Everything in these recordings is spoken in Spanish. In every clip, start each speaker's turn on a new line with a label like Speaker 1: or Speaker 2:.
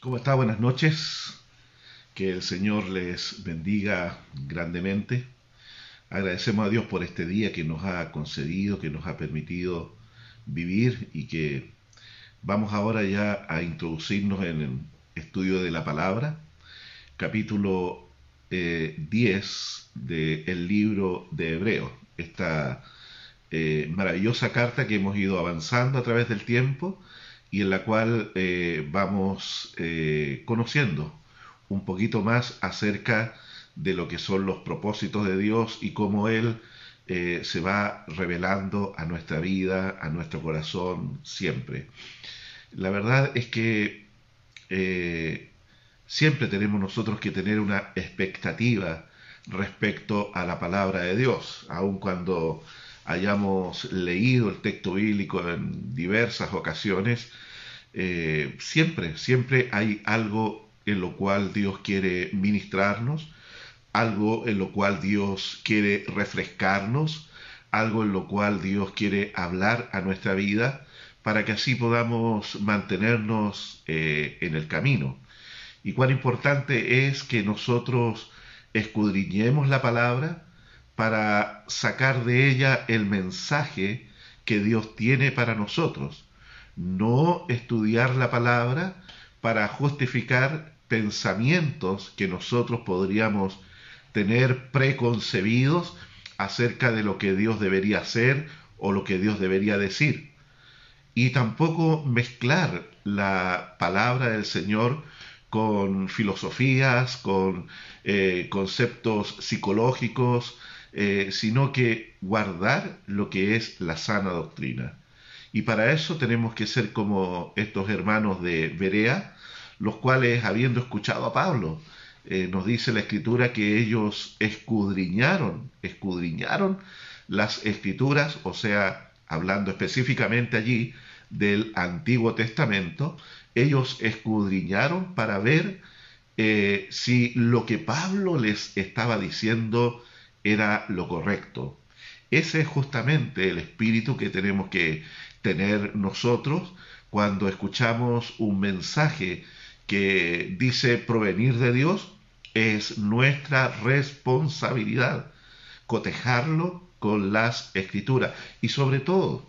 Speaker 1: ¿Cómo está? Buenas noches. Que el Señor les bendiga grandemente. Agradecemos a Dios por este día que nos ha concedido, que nos ha permitido vivir y que vamos ahora ya a introducirnos en el estudio de la palabra, capítulo 10 eh, del libro de Hebreo, esta eh, maravillosa carta que hemos ido avanzando a través del tiempo y en la cual eh, vamos eh, conociendo un poquito más acerca de lo que son los propósitos de Dios y cómo Él eh, se va revelando a nuestra vida, a nuestro corazón siempre. La verdad es que siempre tenemos nosotros que tener una expectativa respecto a la palabra de Dios, aun cuando hayamos leído el texto bíblico en diversas ocasiones, eh, siempre, siempre hay algo en lo cual Dios quiere ministrarnos, algo en lo cual Dios quiere refrescarnos, algo en lo cual Dios quiere hablar a nuestra vida para que así podamos mantenernos eh, en el camino. Y cuán importante es que nosotros escudriñemos la palabra, para sacar de ella el mensaje que Dios tiene para nosotros. No estudiar la palabra para justificar pensamientos que nosotros podríamos tener preconcebidos acerca de lo que Dios debería hacer o lo que Dios debería decir. Y tampoco mezclar la palabra del Señor con filosofías, con eh, conceptos psicológicos, eh, sino que guardar lo que es la sana doctrina. Y para eso tenemos que ser como estos hermanos de Berea, los cuales, habiendo escuchado a Pablo, eh, nos dice la escritura que ellos escudriñaron, escudriñaron las escrituras, o sea, hablando específicamente allí del Antiguo Testamento, ellos escudriñaron para ver eh, si lo que Pablo les estaba diciendo era lo correcto. Ese es justamente el espíritu que tenemos que tener nosotros cuando escuchamos un mensaje que dice provenir de Dios. Es nuestra responsabilidad cotejarlo con las escrituras. Y sobre todo,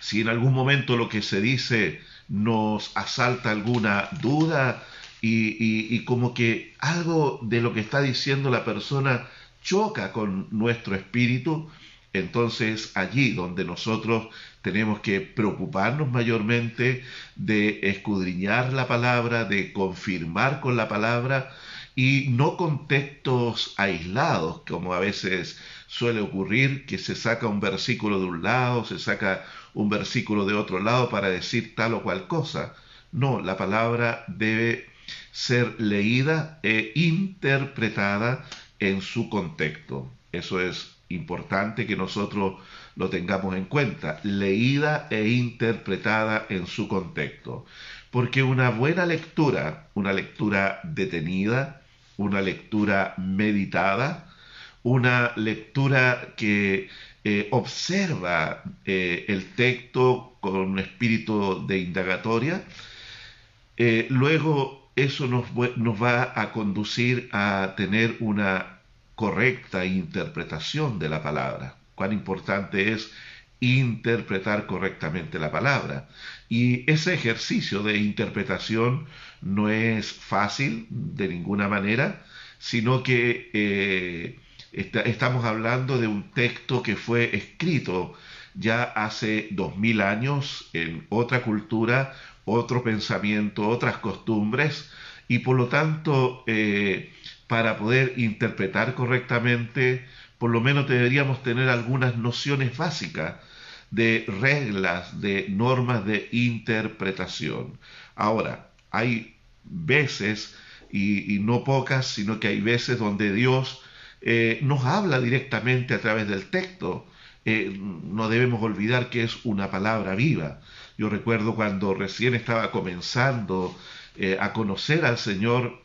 Speaker 1: si en algún momento lo que se dice nos asalta alguna duda y, y como que algo de lo que está diciendo la persona choca con nuestro espíritu, entonces allí donde nosotros tenemos que preocuparnos mayormente de escudriñar la palabra, de confirmar con la palabra y no con textos aislados, como a veces suele ocurrir, que se saca un versículo de un lado, se saca un versículo de otro lado para decir tal o cual cosa. No, la palabra debe ser leída e interpretada en su contexto. Eso es importante que nosotros lo tengamos en cuenta, leída e interpretada en su contexto. Porque una buena lectura, una lectura detenida, una lectura meditada, una lectura que eh, observa eh, el texto con un espíritu de indagatoria, eh, luego eso nos, nos va a conducir a tener una correcta interpretación de la palabra. Cuán importante es interpretar correctamente la palabra. Y ese ejercicio de interpretación no es fácil de ninguna manera, sino que eh, estamos hablando de un texto que fue escrito ya hace dos mil años en otra cultura, otro pensamiento, otras costumbres, y por lo tanto eh, para poder interpretar correctamente, por lo menos deberíamos tener algunas nociones básicas de reglas, de normas de interpretación. Ahora, hay veces, y, no pocas, sino que hay veces donde Dios eh, nos habla directamente a través del texto. Eh, no debemos olvidar que es una palabra viva. Yo recuerdo cuando recién estaba comenzando eh, a conocer al Señor,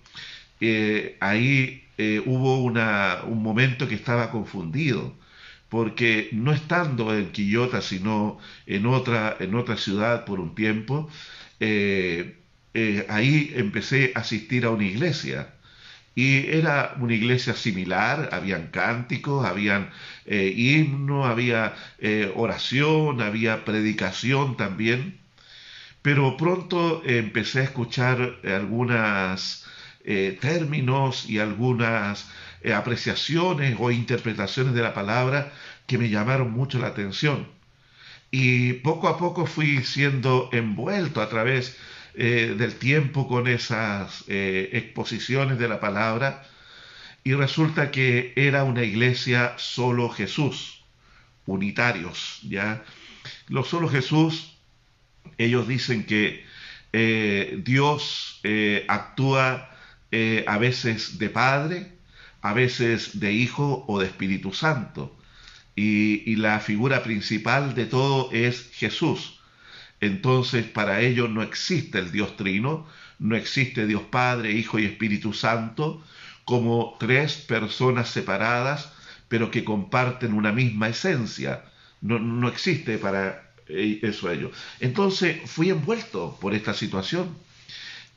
Speaker 1: eh, ahí eh, hubo una, un momento que estaba confundido, porque no estando en Quillota, sino en otra, en otra ciudad por un tiempo, eh, ahí empecé a asistir a una iglesia. Y era una iglesia similar, habían cánticos, habían himnos, había oración, había predicación también. Pero pronto empecé a escuchar algunos términos y algunas apreciaciones o interpretaciones de la palabra que me llamaron mucho la atención. Y poco a poco fui siendo envuelto a través eh, del tiempo con esas eh, exposiciones de la palabra y resulta que era una iglesia solo Jesús, unitarios, ¿ya? Los solo Jesús, ellos dicen que eh, Dios actúa a veces de Padre, a veces de Hijo o de Espíritu Santo y, la figura principal de todo es Jesús. Entonces para ellos no existe el Dios trino, no existe Dios Padre, Hijo y Espíritu Santo como tres personas separadas, pero que comparten una misma esencia. No, no existe para e, eso ellos. Entonces fui envuelto por esta situación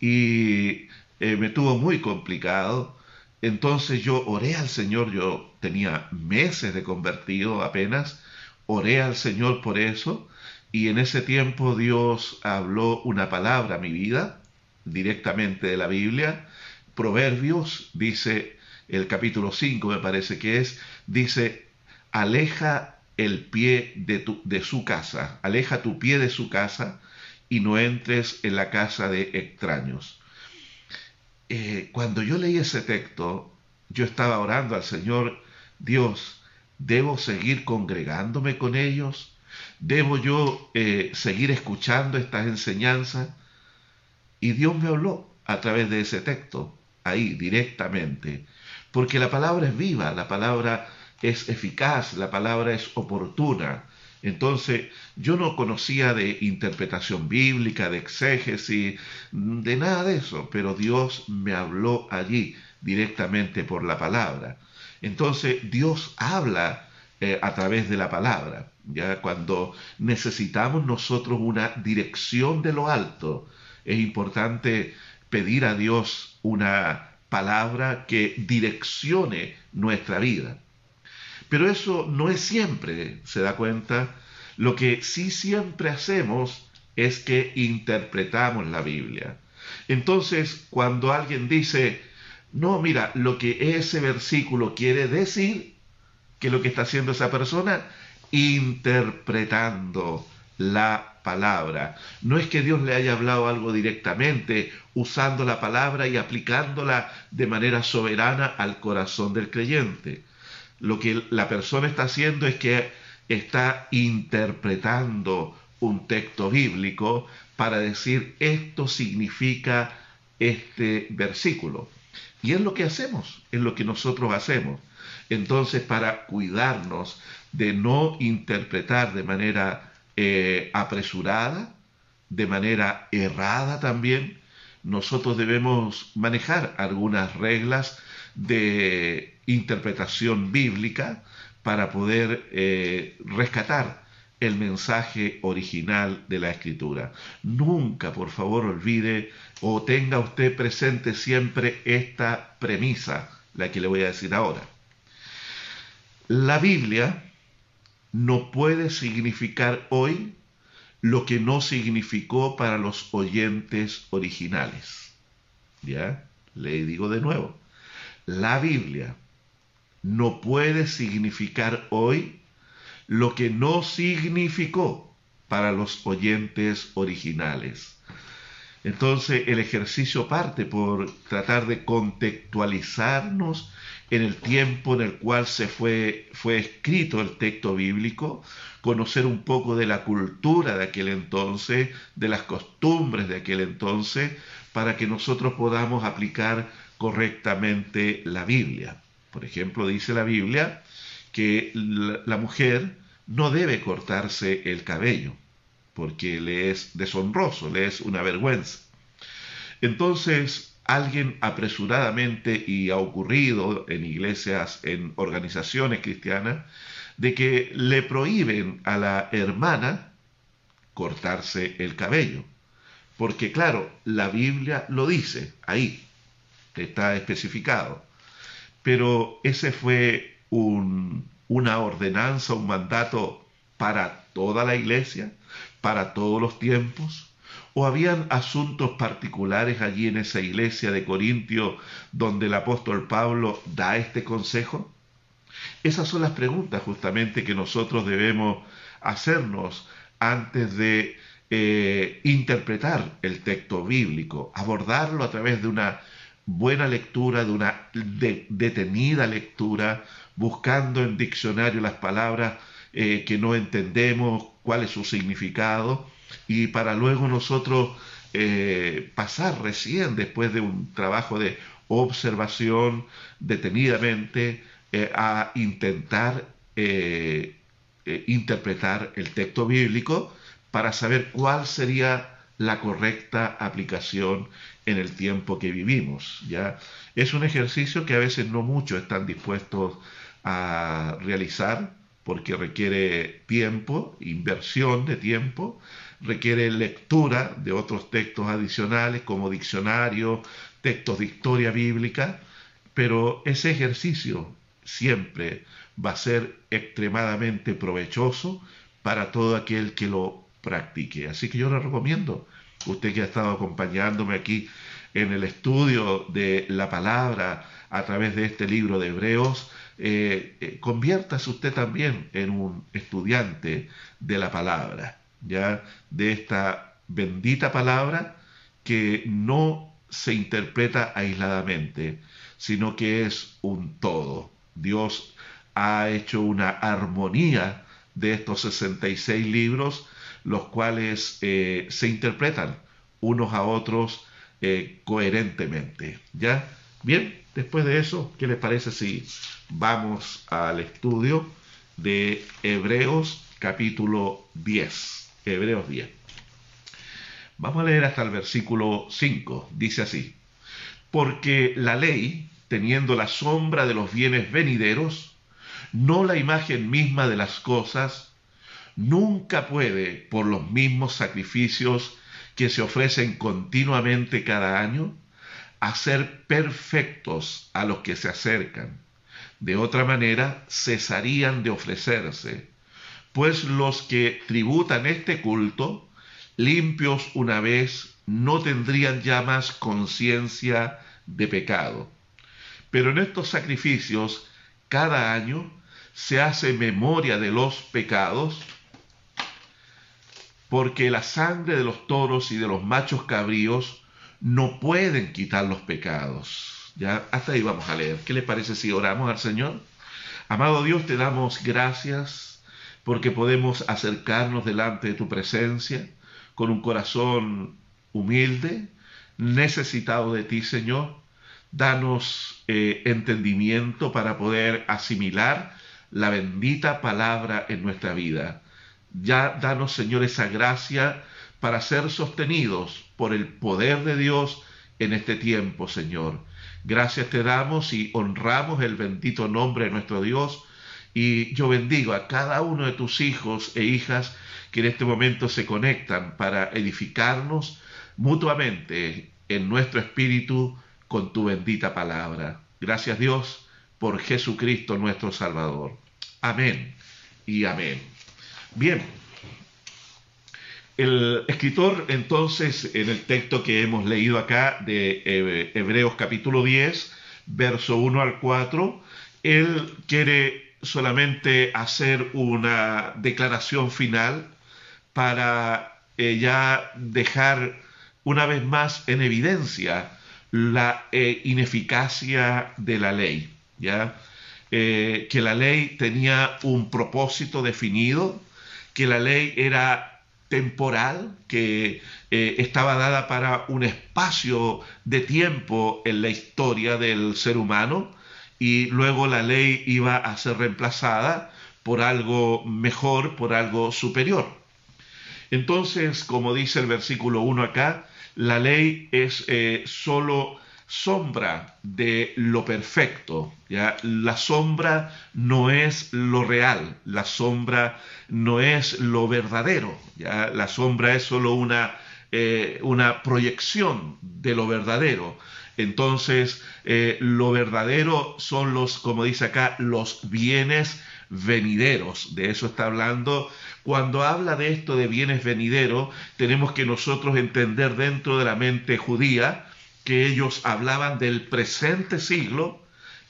Speaker 1: y eh, me tuvo muy complicado entonces yo oré al Señor, yo tenía meses de convertido apenas, oré al Señor por eso, y en ese tiempo Dios habló una palabra a mi vida, directamente de la Biblia. Proverbios, dice el capítulo 5 me parece que es, dice, aleja el pie de, tu, de su casa, aleja tu pie de su casa y no entres en la casa de extraños. Eh, cuando yo leí ese texto, yo estaba orando al Señor, Dios, ¿debo seguir congregándome con ellos? ¿Debo yo eh, seguir escuchando estas enseñanzas? Y Dios me habló a través de ese texto, ahí directamente, porque la palabra es viva, la palabra es eficaz, la palabra es oportuna. Entonces, yo no conocía de interpretación bíblica, de exégesis, de nada de eso, pero Dios me habló allí directamente por la palabra. Entonces, Dios habla eh, a través de la palabra. Ya cuando necesitamos nosotros una dirección de lo alto, es importante pedir a Dios una palabra que direccione nuestra vida. Pero eso no es siempre, ¿se da cuenta? Lo que sí siempre hacemos es que interpretamos la Biblia. Entonces, cuando alguien dice, no, mira, lo que ese versículo quiere decir, que lo que está haciendo esa persona, interpretando la palabra. No es que Dios le haya hablado algo directamente, usando la palabra y aplicándola de manera soberana al corazón del creyente lo que la persona está haciendo es que está interpretando un texto bíblico para decir esto significa este versículo. Y es lo que hacemos, es lo que nosotros hacemos. Entonces, para cuidarnos de no interpretar de manera eh, apresurada, de manera errada también, nosotros debemos manejar algunas reglas de interpretación bíblica para poder eh, rescatar el mensaje original de la escritura. Nunca, por favor, olvide o tenga usted presente siempre esta premisa, la que le voy a decir ahora. La Biblia no puede significar hoy lo que no significó para los oyentes originales. ¿Ya? Le digo de nuevo la Biblia no puede significar hoy lo que no significó para los oyentes originales. Entonces el ejercicio parte por tratar de contextualizarnos en el tiempo en el cual se fue, fue escrito el texto bíblico, conocer un poco de la cultura de aquel entonces, de las costumbres de aquel entonces, para que nosotros podamos aplicar correctamente la Biblia. Por ejemplo, dice la Biblia que la, mujer no debe cortarse el cabello, porque le es deshonroso, le es una vergüenza. Entonces, alguien apresuradamente, y ha ocurrido en iglesias, en organizaciones cristianas, de que le prohíben a la hermana cortarse el cabello porque claro, la Biblia lo dice, ahí está especificado. Pero ese fue una ordenanza, un mandato para toda la iglesia, para todos los tiempos. ¿O habían asuntos particulares allí en esa iglesia de Corintio donde el apóstol Pablo da este consejo? Esas son las preguntas justamente que nosotros debemos hacernos antes de eh, interpretar el texto bíblico, abordarlo a través de una buena lectura, de una detenida lectura, buscando en diccionario las palabras eh, que no entendemos, cuál es su significado, y para luego nosotros eh, pasar recién, después de un trabajo de observación detenidamente, eh, a intentar interpretar el texto bíblico para saber cuál sería la correcta aplicación en el tiempo que vivimos. ¿ya? Es un ejercicio que a veces no muchos están dispuestos a realizar porque requiere tiempo, inversión de tiempo, requiere lectura de otros textos adicionales como diccionarios, textos de historia bíblica, pero ese ejercicio siempre va a ser extremadamente provechoso para todo aquel que lo practique. Así que yo le recomiendo, usted que ha estado acompañándome aquí en el estudio de la palabra a través de este libro de Hebreos, eh, eh, conviértase usted también en un estudiante de la palabra, ya de esta bendita palabra que no se interpreta aisladamente, sino que es un todo. Dios ha hecho una armonía de estos 66 libros, los cuales eh, se interpretan unos a otros coherentemente. ¿Ya? Bien, después de eso, ¿qué les parece si vamos al estudio de Hebreos capítulo 10. Hebreos 10. Vamos a leer hasta el versículo 5. Dice así, porque la ley, teniendo la sombra de los bienes venideros, no la imagen misma de las cosas, nunca puede, por los mismos sacrificios que se ofrecen continuamente cada año, hacer perfectos a los que se acercan de otra manera, cesarían de ofrecerse, pues los que tributan este culto, limpios una vez, no tendrían ya más conciencia de pecado. Pero en estos sacrificios, cada año, se hace memoria de los pecados, porque la sangre de los toros y de los machos cabríos no pueden quitar los pecados ya hasta ahí vamos a leer. ¿Qué le parece si oramos al Señor? Amado Dios, te damos gracias porque podemos acercarnos delante de tu presencia con un corazón humilde, necesitado de ti, Señor. Danos eh, entendimiento para poder asimilar la bendita palabra en nuestra vida. Ya danos, Señor, esa gracia para ser sostenidos por el poder de Dios en este tiempo, Señor. Gracias te damos y honramos el bendito nombre de nuestro Dios. Y yo bendigo a cada uno de tus hijos e hijas que en este momento se conectan para edificarnos mutuamente en nuestro espíritu con tu bendita palabra. Gracias Dios por Jesucristo nuestro Salvador. Amén y amén. Bien, el escritor entonces en el texto que hemos leído acá de eh, Hebreos capítulo 10, verso 1 al 4, él quiere solamente hacer una declaración final para eh, ya dejar una vez más en evidencia la eh, ineficacia de la ley, ¿ya? que la ley tenía un propósito definido, que la ley era temporal que eh, estaba dada para un espacio de tiempo en la historia del ser humano y luego la ley iba a ser reemplazada por algo mejor, por algo superior. Entonces, como dice el versículo 1 acá, la ley es eh, solo sombra de lo perfecto. ¿ya? La sombra no es lo real, la sombra no es lo verdadero. ¿ya? La sombra es solo una eh, una proyección de lo verdadero. Entonces, eh, lo verdadero son los, como dice acá, los bienes venideros. De eso está hablando. Cuando habla de esto de bienes venideros, tenemos que nosotros entender dentro de la mente judía que ellos hablaban del presente siglo,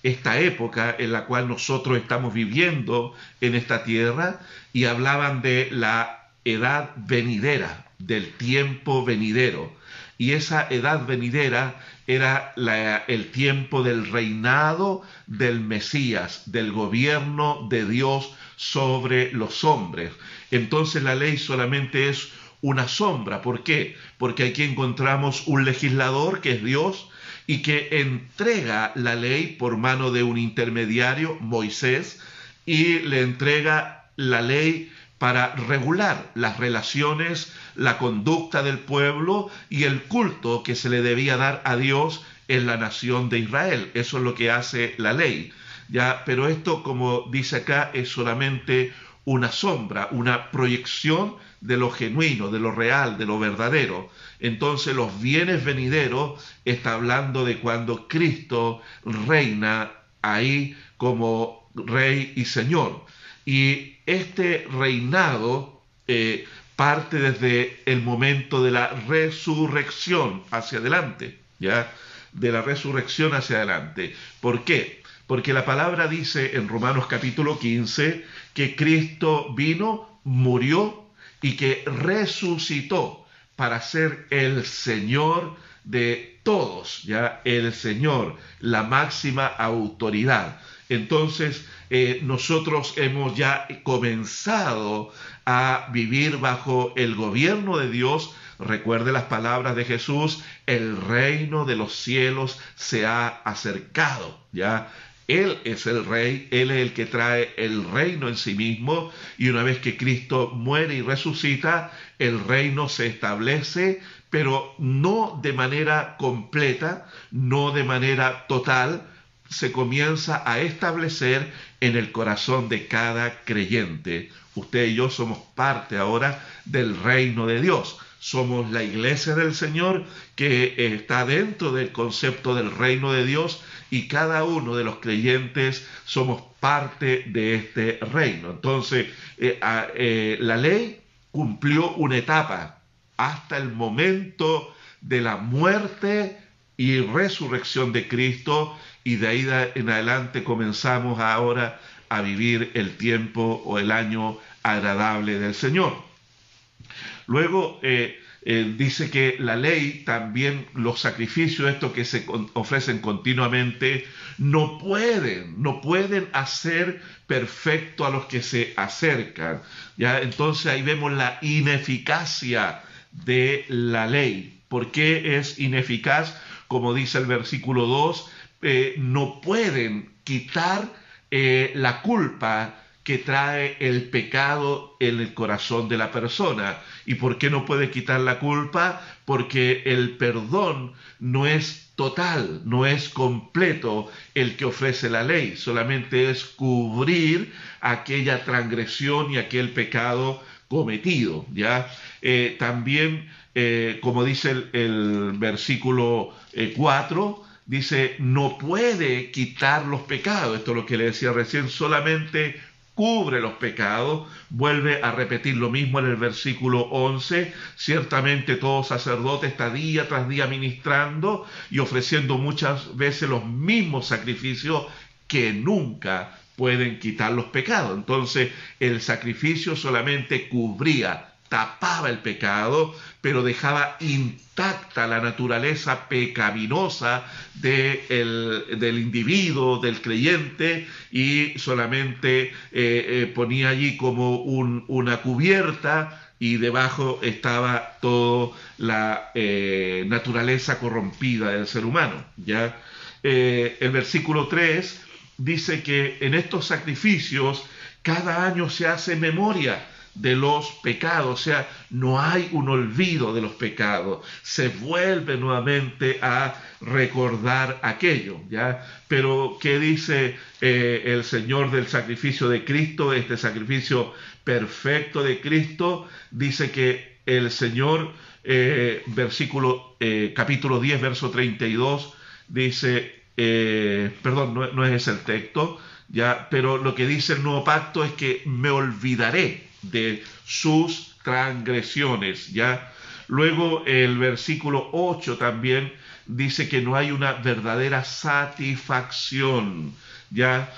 Speaker 1: esta época en la cual nosotros estamos viviendo en esta tierra, y hablaban de la edad venidera, del tiempo venidero. Y esa edad venidera era el tiempo del reinado del Mesías, del gobierno de Dios sobre los hombres. Entonces la ley solamente es una sombra. ¿Por qué? Porque aquí encontramos un legislador que es Dios y que entrega la ley por mano de un intermediario, Moisés, y le entrega la ley para regular las relaciones, la conducta del pueblo y el culto que se le debía dar a Dios en la nación de Israel. Eso es lo que hace la ley. Ya, pero esto, como dice acá, es solamente una sombra, una proyección de lo genuino, de lo real, de lo verdadero. Entonces los bienes venideros está hablando de cuando Cristo reina ahí como rey y señor. Y este reinado eh, parte desde el momento de la resurrección hacia adelante, ¿ya? De la resurrección hacia adelante. ¿Por qué? Porque la palabra dice en Romanos capítulo 15 que Cristo vino, murió y que resucitó para ser el Señor de todos, ya el Señor, la máxima autoridad. Entonces, eh, nosotros hemos ya comenzado a vivir bajo el gobierno de Dios. Recuerde las palabras de Jesús, el reino de los cielos se ha acercado, ¿ya? Él es el rey, Él es el que trae el reino en sí mismo y una vez que Cristo muere y resucita, el reino se establece, pero no de manera completa, no de manera total, se comienza a establecer en el corazón de cada creyente. Usted y yo somos parte ahora del reino de Dios. Somos la iglesia del Señor que está dentro del concepto del reino de Dios y cada uno de los creyentes somos parte de este reino. Entonces, eh, eh, la ley cumplió una etapa hasta el momento de la muerte y resurrección de Cristo y de ahí en adelante comenzamos ahora a vivir el tiempo o el año agradable del Señor. Luego eh, eh, dice que la ley, también los sacrificios, estos que se ofrecen continuamente, no pueden, no pueden hacer perfecto a los que se acercan. ¿ya? Entonces ahí vemos la ineficacia de la ley. ¿Por qué es ineficaz? Como dice el versículo 2, eh, no pueden quitar eh, la culpa que trae el pecado en el corazón de la persona. ¿Y por qué no puede quitar la culpa? Porque el perdón no es total, no es completo el que ofrece la ley, solamente es cubrir aquella transgresión y aquel pecado cometido. ¿ya? Eh, también, como dice el, el versículo 4, dice, no puede quitar los pecados. Esto es lo que le decía recién, solamente cubre los pecados. Vuelve a repetir lo mismo en el versículo 11. Ciertamente todo sacerdote está día tras día ministrando y ofreciendo muchas veces los mismos sacrificios que nunca pueden quitar los pecados. Entonces el sacrificio solamente cubría tapaba el pecado, pero dejaba intacta la naturaleza pecaminosa del individuo, del creyente, y solamente eh, eh, ponía allí como una cubierta y debajo estaba toda la eh, naturaleza corrompida del ser humano. ¿ya? el versículo 3 dice que en estos sacrificios cada año se hace memoria de los pecados, o sea, no hay un olvido de los pecados, se vuelve nuevamente a recordar aquello, ¿ya? Pero, ¿qué dice eh, el Señor del sacrificio de Cristo, este sacrificio perfecto de Cristo? Dice que el Señor eh, versículo, eh, capítulo 10, verso 32, dice, perdón, no, no, es ese el texto, ya, pero lo que dice el nuevo pacto es que me olvidaré de sus transgresiones, ya. Luego el versículo 8 también dice que no hay una verdadera satisfacción, ya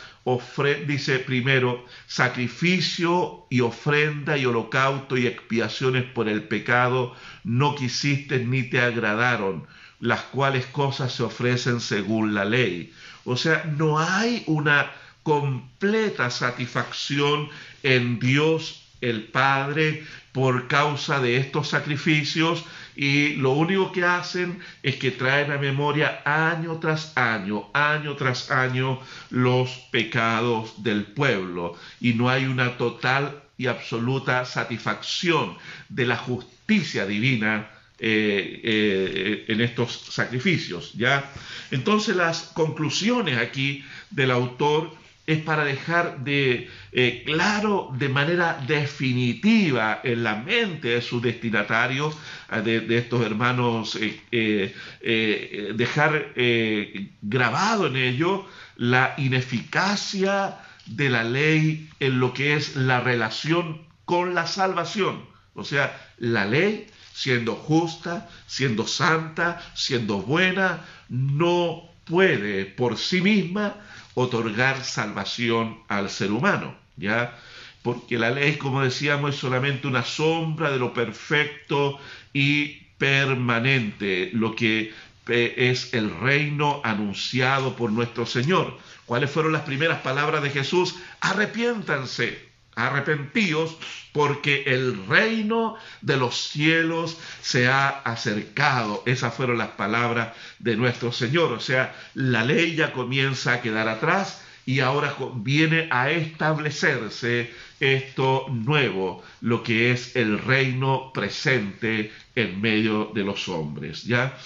Speaker 1: dice primero, sacrificio y ofrenda y holocausto y expiaciones por el pecado no quisiste ni te agradaron, las cuales cosas se ofrecen según la ley. O sea, no hay una completa satisfacción en Dios el Padre por causa de estos sacrificios y lo único que hacen es que traen a memoria año tras año, año tras año los pecados del pueblo y no hay una total y absoluta satisfacción de la justicia divina eh, eh, en estos sacrificios. ¿ya? Entonces las conclusiones aquí del autor es para dejar de eh, claro de manera definitiva en la mente de sus destinatarios, eh, de, estos hermanos, eh, dejar grabado en ello la ineficacia de la ley en lo que es la relación con la salvación. O sea, la ley, siendo justa, siendo santa, siendo buena, no puede por sí misma otorgar salvación al ser humano, ¿ya? Porque la ley, como decíamos, es solamente una sombra de lo perfecto y permanente, lo que eh, es el reino anunciado por nuestro Señor. ¿Cuáles fueron las primeras palabras de Jesús? Arrepiéntanse, arrepentíos, porque el reino de los cielos se ha acercado. Esas fueron las palabras de nuestro Señor. O sea, la ley ya comienza a quedar atrás y ahora viene a establecerse esto nuevo, lo que es el reino presente en medio de los hombres. ¿ya?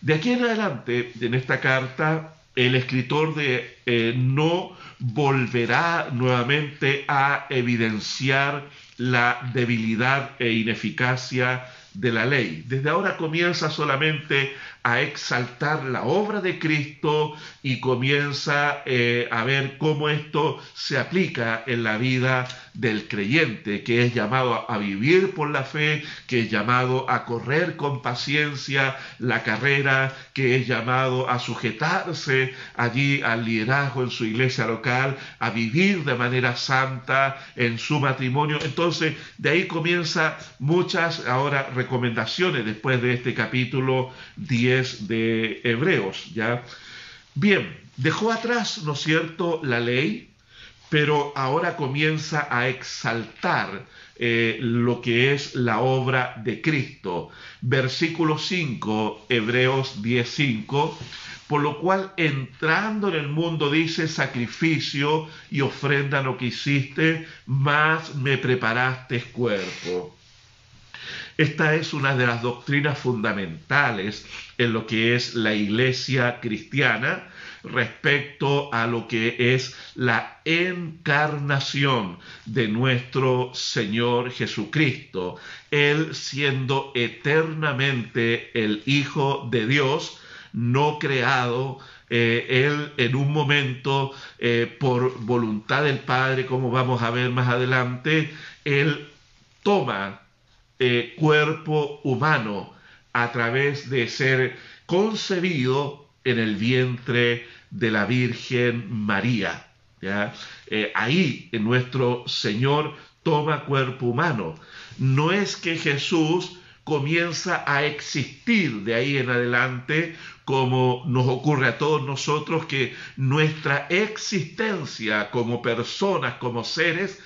Speaker 1: De aquí en adelante, en esta carta, el escritor de eh, no volverá nuevamente a evidenciar la debilidad e ineficacia de la ley. Desde ahora comienza solamente a exaltar la obra de Cristo y comienza eh, a ver cómo esto se aplica en la vida del creyente, que es llamado a vivir por la fe, que es llamado a correr con paciencia la carrera, que es llamado a sujetarse allí al liderazgo en su iglesia local, a vivir de manera santa en su matrimonio. Entonces, de ahí comienza muchas ahora recomendaciones después de este capítulo 10 de Hebreos, ¿ya? Bien, dejó atrás, ¿no es cierto?, la ley, pero ahora comienza a exaltar eh, lo que es la obra de Cristo. Versículo 5, Hebreos 10.5, por lo cual entrando en el mundo dice, sacrificio y ofrenda no quisiste, más me preparaste cuerpo. Esta es una de las doctrinas fundamentales en lo que es la iglesia cristiana respecto a lo que es la encarnación de nuestro Señor Jesucristo, Él siendo eternamente el Hijo de Dios, no creado, eh, Él en un momento, eh, por voluntad del Padre, como vamos a ver más adelante, Él toma eh, cuerpo humano a través de ser concebido en el vientre de la Virgen María. Eh, ahí nuestro Señor toma cuerpo humano. No es que Jesús comienza a existir de ahí en adelante como nos ocurre a todos nosotros que nuestra existencia como personas, como seres,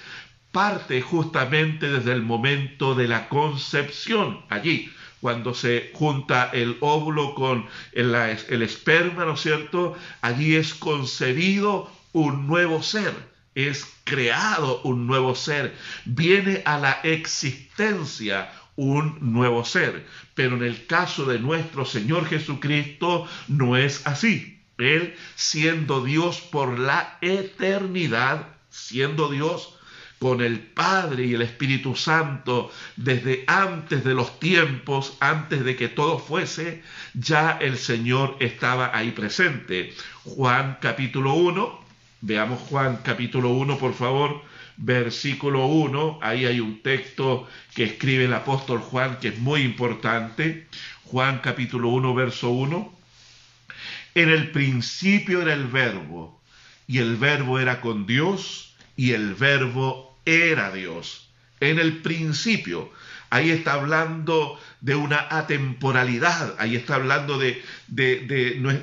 Speaker 1: parte justamente desde el momento de la concepción, allí, cuando se junta el óvulo con el, esperma, ¿no es cierto? Allí es concebido un nuevo ser, es creado un nuevo ser, viene a la existencia un nuevo ser. Pero en el caso de nuestro Señor Jesucristo no es así. Él, siendo Dios por la eternidad, siendo Dios, con el Padre y el Espíritu Santo desde antes de los tiempos, antes de que todo fuese, ya el Señor estaba ahí presente. Juan capítulo 1, veamos Juan capítulo 1 por favor, versículo 1, ahí hay un texto que escribe el apóstol Juan que es muy importante. Juan capítulo 1, verso 1. En el principio era el verbo, y el verbo era con Dios, y el verbo era Dios. En el principio, ahí está hablando de una atemporalidad, ahí está hablando de,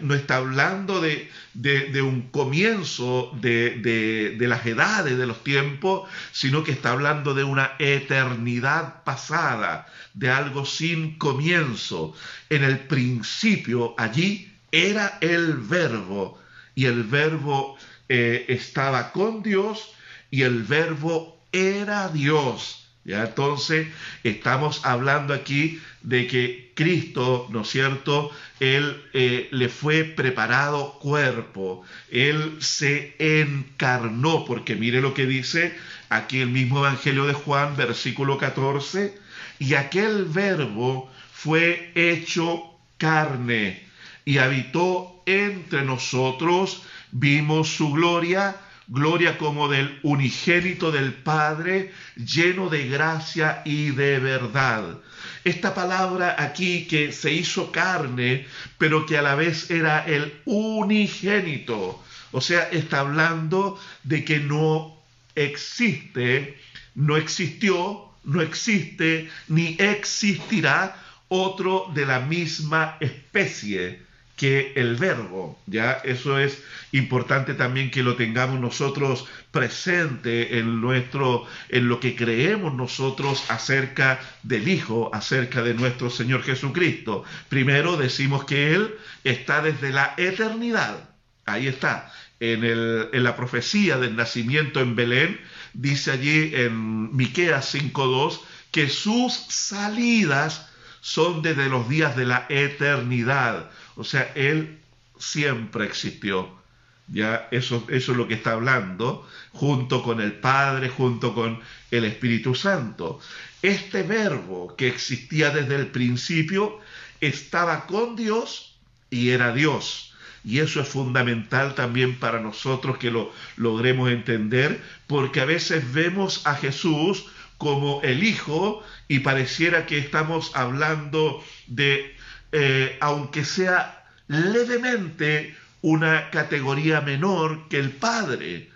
Speaker 1: no, está hablando de, de un comienzo de, las edades, de los tiempos, sino que está hablando de una eternidad pasada, de algo sin comienzo. En el principio, allí era el verbo, y el verbo eh, estaba con Dios, y el verbo era Dios. Ya entonces estamos hablando aquí de que Cristo, ¿no es cierto? Él eh, le fue preparado cuerpo, Él se encarnó, porque mire lo que dice aquí el mismo Evangelio de Juan, versículo 14, y aquel verbo fue hecho carne y habitó entre nosotros, vimos su gloria, gloria como del unigénito del Padre, lleno de gracia y de verdad. Esta palabra aquí que se hizo carne, pero que a la vez era el unigénito, o sea, está hablando de que no existe, no existió, no existe, ni existirá otro de la misma especie que el verbo, ¿ya? Eso es importante también que lo tengamos nosotros presente en nuestro en lo que creemos nosotros acerca del Hijo, acerca de nuestro Señor Jesucristo. Primero decimos que él está desde la eternidad. Ahí está. En, el, en la profecía del nacimiento en Belén dice allí en Miqueas 5:2 que sus salidas son desde los días de la eternidad o sea, Él siempre existió. Ya eso, eso es lo que está hablando, junto con el Padre, junto con el Espíritu Santo. Este verbo que existía desde el principio estaba con Dios y era Dios. Y eso es fundamental también para nosotros que lo logremos entender, porque a veces vemos a Jesús como el Hijo y pareciera que estamos hablando de eh, aunque sea levemente una categoría menor que el Padre.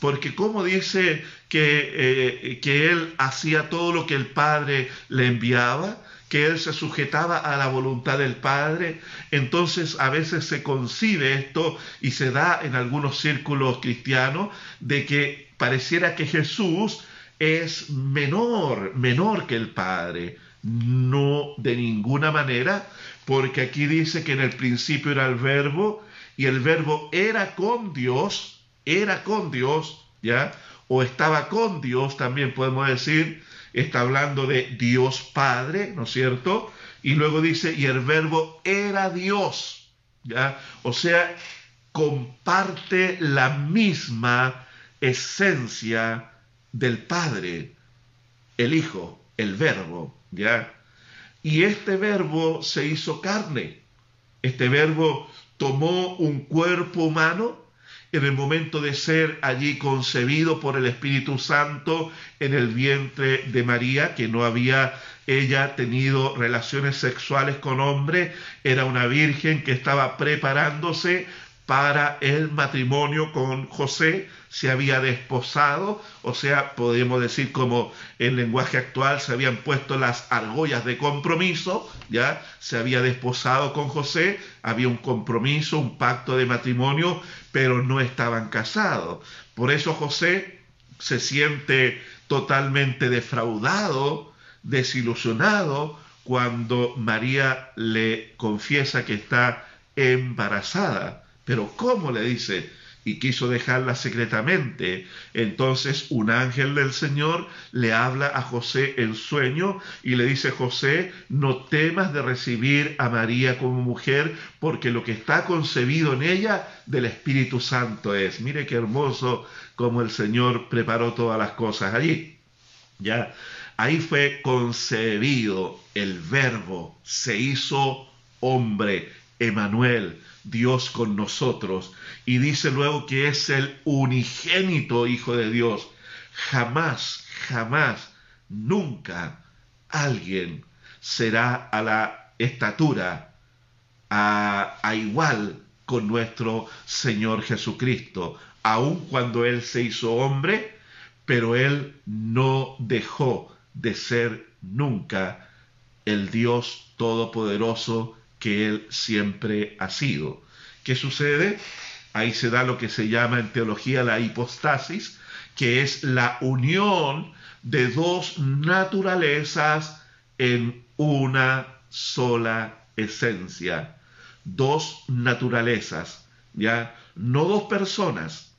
Speaker 1: Porque como dice que, eh, que él hacía todo lo que el Padre le enviaba, que él se sujetaba a la voluntad del Padre, entonces a veces se concibe esto y se da en algunos círculos cristianos de que pareciera que Jesús es menor, menor que el Padre. No, de ninguna manera, porque aquí dice que en el principio era el verbo y el verbo era con Dios, era con Dios, ¿ya? O estaba con Dios, también podemos decir, está hablando de Dios Padre, ¿no es cierto? Y luego dice, y el verbo era Dios, ¿ya? O sea, comparte la misma esencia del Padre, el Hijo, el verbo, ¿ya? Y este verbo se hizo carne. Este verbo tomó un cuerpo humano en el momento de ser allí concebido por el Espíritu Santo en el vientre de María, que no había ella tenido relaciones sexuales con hombre, era una virgen que estaba preparándose para el matrimonio con José, se había desposado, o sea, podemos decir como en lenguaje actual se habían puesto las argollas de compromiso, ya se había desposado con José, había un compromiso, un pacto de matrimonio, pero no estaban casados. Por eso José se siente totalmente defraudado, desilusionado, cuando María le confiesa que está embarazada. Pero ¿cómo le dice? Y quiso dejarla secretamente. Entonces un ángel del Señor le habla a José en sueño y le dice, José, no temas de recibir a María como mujer, porque lo que está concebido en ella del Espíritu Santo es. Mire qué hermoso como el Señor preparó todas las cosas allí. Ya, ahí fue concebido el verbo, se hizo hombre, Emanuel, Dios con nosotros. Y dice luego que es el unigénito Hijo de Dios. Jamás, jamás, nunca alguien será a la estatura, a, a igual con nuestro Señor Jesucristo, aun cuando Él se hizo hombre, pero Él no dejó de ser nunca el Dios Todopoderoso que Él siempre ha sido. ¿Qué sucede? Ahí se da lo que se llama en teología la hipostasis, que es la unión de dos naturalezas en una sola esencia. Dos naturalezas, ¿ya? No dos personas,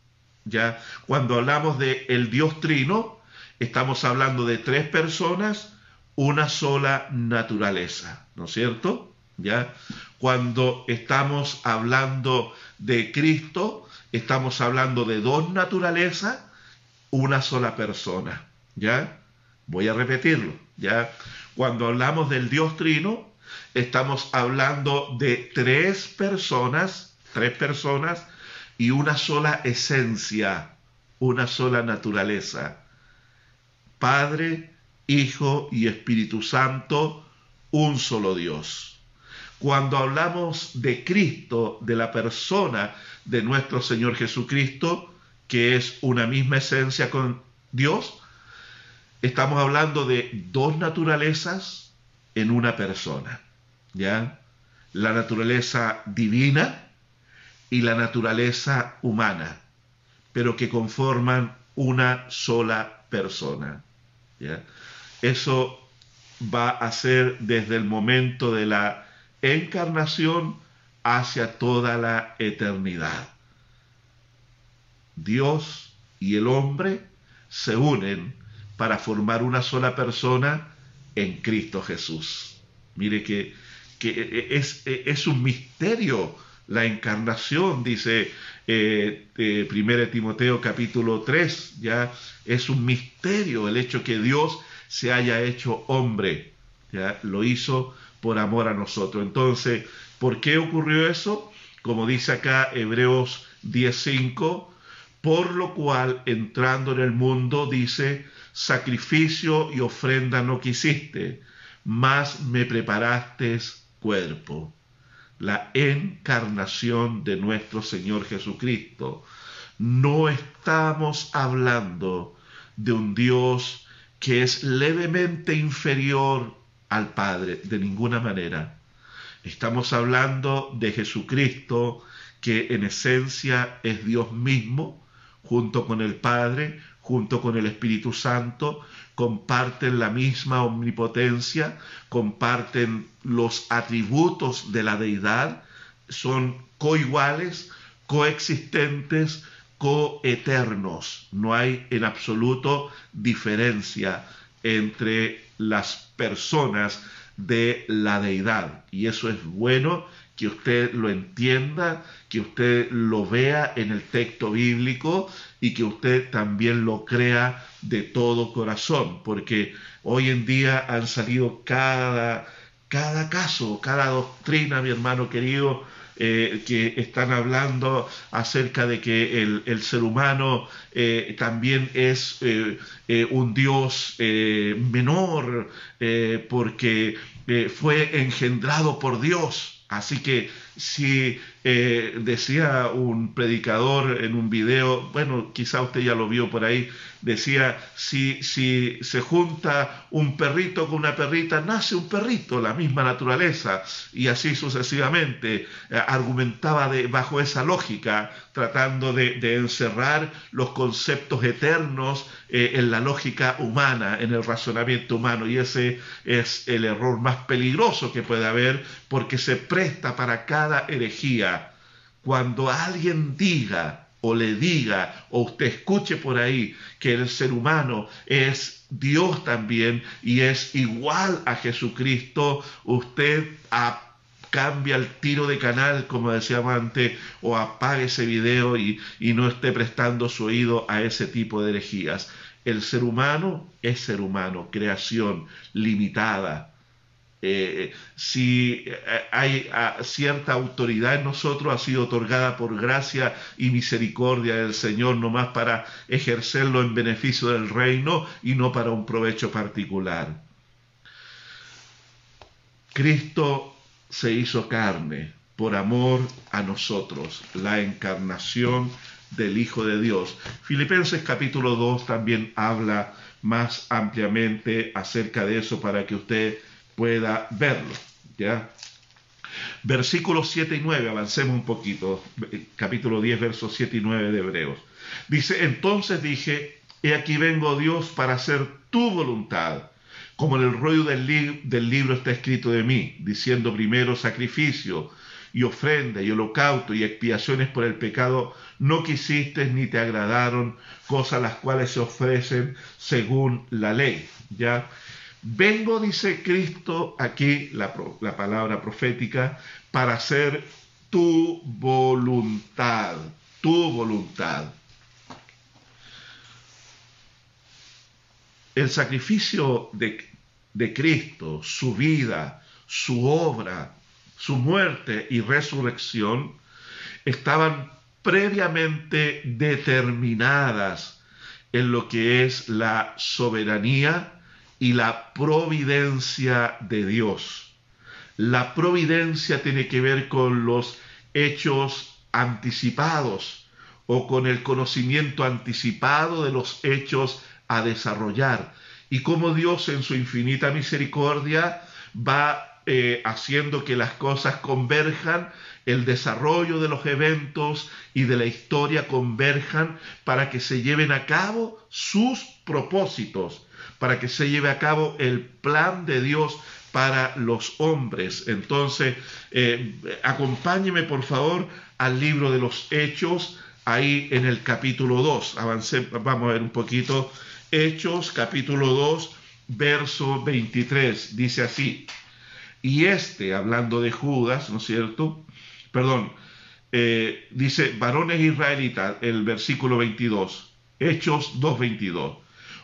Speaker 1: ¿ya? Cuando hablamos de el Dios Trino, estamos hablando de tres personas, una sola naturaleza, ¿no es cierto? ¿Ya? Cuando estamos hablando de Cristo, estamos hablando de dos naturalezas, una sola persona, ¿ya? Voy a repetirlo, ¿ya? Cuando hablamos del Dios Trino, estamos hablando de tres personas, tres personas y una sola esencia, una sola naturaleza. Padre, Hijo y Espíritu Santo, un solo Dios. Cuando hablamos de Cristo, de la persona de nuestro Señor Jesucristo, que es una misma esencia con Dios, estamos hablando de dos naturalezas en una persona, ¿ya? La naturaleza divina y la naturaleza humana, pero que conforman una sola persona, ¿ya? Eso va a ser desde el momento de la encarnación hacia toda la eternidad. Dios y el hombre se unen para formar una sola persona en Cristo Jesús. Mire que, es, un misterio la encarnación, dice eh, 1 Timoteo capítulo 3, ya es un misterio el hecho que Dios se haya hecho hombre, ya lo hizo por amor a nosotros. Entonces, ¿por qué ocurrió eso? Como dice acá Hebreos 10.5, por lo cual entrando en el mundo dice, sacrificio y ofrenda no quisiste, mas me preparaste cuerpo. La encarnación de nuestro Señor Jesucristo. No estamos hablando de un Dios que es levemente inferior al Padre, de ninguna manera. Estamos hablando de Jesucristo, que en esencia es Dios mismo, junto con el Padre, junto con el Espíritu Santo, comparten la misma omnipotencia, comparten los atributos de la deidad, son coiguales, coexistentes, coeternos. No hay en absoluto diferencia entre las personas de la deidad. Y eso es bueno que usted lo entienda, que usted lo vea en el texto bíblico y que usted también lo crea de todo corazón, porque hoy en día han salido cada, cada caso, cada doctrina, mi hermano querido, eh, que están hablando acerca de que el, ser humano eh, también es eh, un Dios menor porque fue engendrado por Dios. Así que si decía un predicador en un video, bueno, quizá usted ya lo vio por ahí, decía, si, si se junta un perrito con una perrita, nace un perrito, la misma naturaleza, y así sucesivamente. Eh, argumentaba de, bajo esa lógica, tratando de, encerrar los conceptos eternos eh, en la lógica humana, en el razonamiento humano, y ese es el error más peligroso que puede haber, porque se presta para cada herejía. Cuando alguien diga o le diga o usted escuche por ahí que el ser humano es Dios también y es igual a Jesucristo, usted cambia el tiro de canal, como decíamos antes, o apague ese video y no esté prestando su oído a ese tipo de herejías. El ser humano es ser humano, creación limitada, eh, si eh, hay ah, cierta autoridad en nosotros, ha sido otorgada por gracia y misericordia del Señor, nomás para ejercerlo en beneficio del reino y no para un provecho particular. Cristo se hizo carne por amor a nosotros, la encarnación del Hijo de Dios. Filipenses capítulo 2 también habla más ampliamente acerca de eso para que usted pueda verlo. ¿ya? Versículos 7 y 9, avancemos un poquito, capítulo 10, versos 7 y 9 de Hebreos. Dice, entonces dije, he aquí vengo Dios para hacer tu voluntad, como en el rollo del, libro está escrito de mí, diciendo primero sacrificio y ofrenda y holocausto y expiaciones por el pecado no quisiste ni te agradaron, cosas las cuales se ofrecen según la ley. ¿ya? Vengo, dice Cristo, aquí la, palabra profética, para hacer tu voluntad, tu voluntad. El sacrificio de, Cristo, su vida, su obra, su muerte y resurrección estaban previamente determinadas en lo que es la soberanía y la providencia de Dios. La providencia tiene que ver con los hechos anticipados o con el conocimiento anticipado de los hechos a desarrollar y cómo Dios en su infinita misericordia va eh, haciendo que las cosas converjan, el desarrollo de los eventos y de la historia converjan para que se lleven a cabo sus propósitos para que se lleve a cabo el plan de Dios para los hombres. Entonces, eh, acompáñeme por favor al libro de los Hechos, ahí en el capítulo 2. Avancé, vamos a ver un poquito. Hechos, capítulo 2, verso 23. Dice así. Y este, hablando de Judas, ¿no es cierto? Perdón, eh, dice varones israelitas, el versículo 22. Hechos 2.22.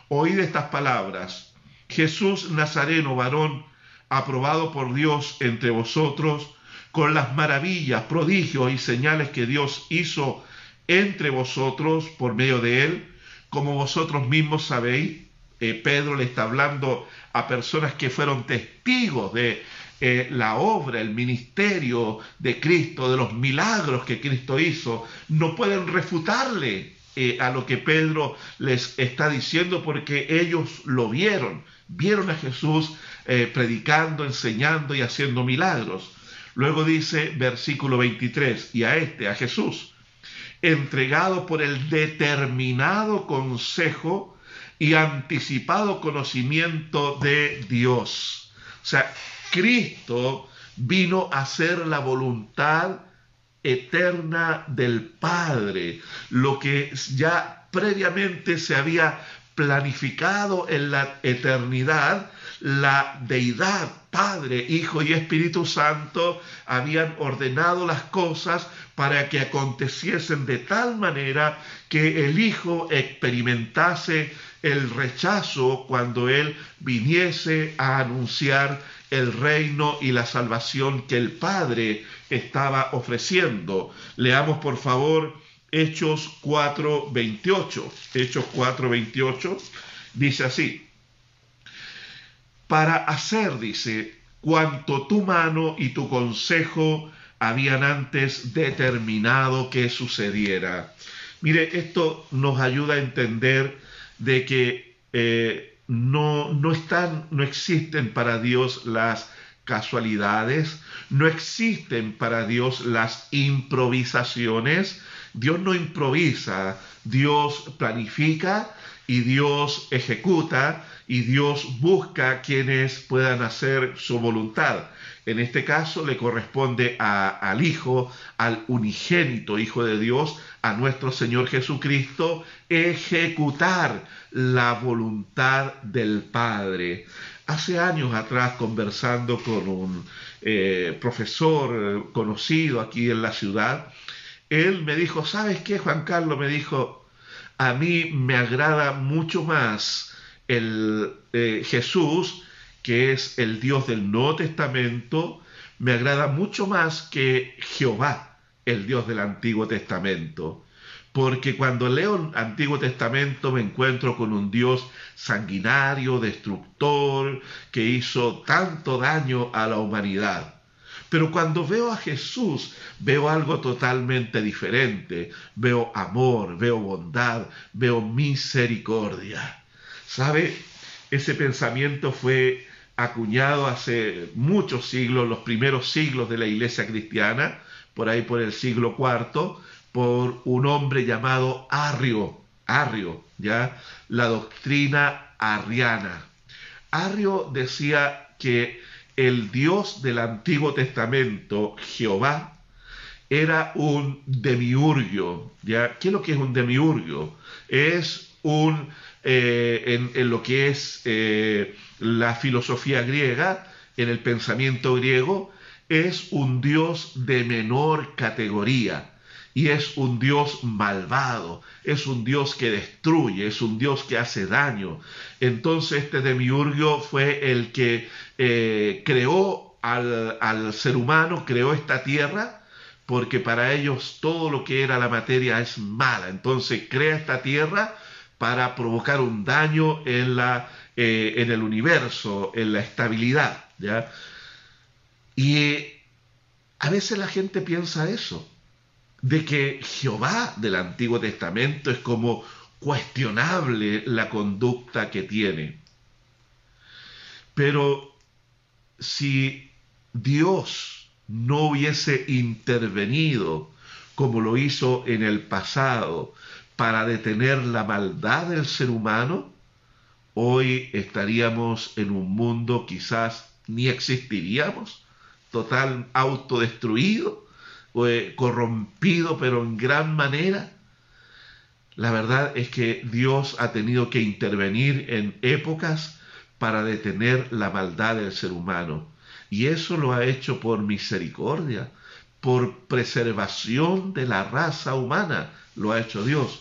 Speaker 1: Oíd estas palabras. Jesús Nazareno, varón, aprobado por Dios entre vosotros, con las maravillas, prodigios y señales que Dios hizo entre vosotros por medio de él, como vosotros mismos sabéis, eh, Pedro le está hablando a personas que fueron testigos de eh, la obra, el ministerio de Cristo, de los milagros que Cristo hizo, no pueden refutarle eh, a lo que Pedro les está diciendo porque ellos lo vieron, vieron a Jesús eh, predicando, enseñando y haciendo milagros. Luego dice versículo 23, y a este, a Jesús, entregado por el determinado consejo y anticipado conocimiento de Dios. O sea, Cristo vino a hacer la voluntad eterna del Padre, lo que ya previamente se había planificado en la eternidad, la deidad, Padre, Hijo y Espíritu Santo, habían ordenado las cosas para que aconteciesen de tal manera que el Hijo experimentase el rechazo cuando Él viniese a anunciar el reino y la salvación que el Padre estaba ofreciendo. Leamos por favor Hechos 4:28. Hechos 4:28 dice así. Para hacer, dice, cuanto tu mano y tu consejo habían antes determinado que sucediera. Mire, esto nos ayuda a entender de que eh, no, no están, no existen para Dios las casualidades, no existen para Dios las improvisaciones. Dios no improvisa, Dios planifica y Dios ejecuta y Dios busca quienes puedan hacer su voluntad. En este caso le corresponde al Hijo, al unigénito Hijo de Dios, a nuestro Señor Jesucristo, ejecutar la voluntad del Padre. Hace años atrás, conversando con un eh, profesor conocido aquí en la ciudad, él me dijo, ¿sabes qué, Juan Carlos? Me dijo, a mí me agrada mucho más el eh, Jesús, que es el Dios del Nuevo Testamento, me agrada mucho más que Jehová, el Dios del Antiguo Testamento. Porque cuando leo el Antiguo Testamento me encuentro con un Dios sanguinario, destructor, que hizo tanto daño a la humanidad. Pero cuando veo a Jesús, veo algo totalmente diferente. Veo amor, veo bondad, veo misericordia. ¿Sabe? Ese pensamiento fue acuñado hace muchos siglos, los primeros siglos de la iglesia cristiana, por ahí por el siglo IV, por un hombre llamado Arrio. Arrio, ¿ya? La doctrina arriana. Arrio decía que el Dios del Antiguo Testamento, Jehová, era un demiurgio. ¿ya? ¿Qué es lo que es un demiurgio? Es un, eh, en, lo que es eh, la filosofía griega, en el pensamiento griego, es un Dios de menor categoría y es un Dios malvado, es un Dios que destruye, es un Dios que hace daño. Entonces este demiurgio fue el que eh, creó al, al ser humano, creó esta tierra, porque para ellos todo lo que era la materia es mala. Entonces crea esta tierra para provocar un daño en, la, eh, en el universo, en la estabilidad. ¿ya? Y a veces la gente piensa eso de que Jehová del Antiguo Testamento es como cuestionable la conducta que tiene. Pero si Dios no hubiese intervenido como lo hizo en el pasado para detener la maldad del ser humano, hoy estaríamos en un mundo quizás ni existiríamos, total autodestruido corrompido, pero en gran manera. La verdad es que Dios ha tenido que intervenir en épocas para detener la maldad del ser humano. Y eso lo ha hecho por misericordia, por preservación de la raza humana, lo ha hecho Dios.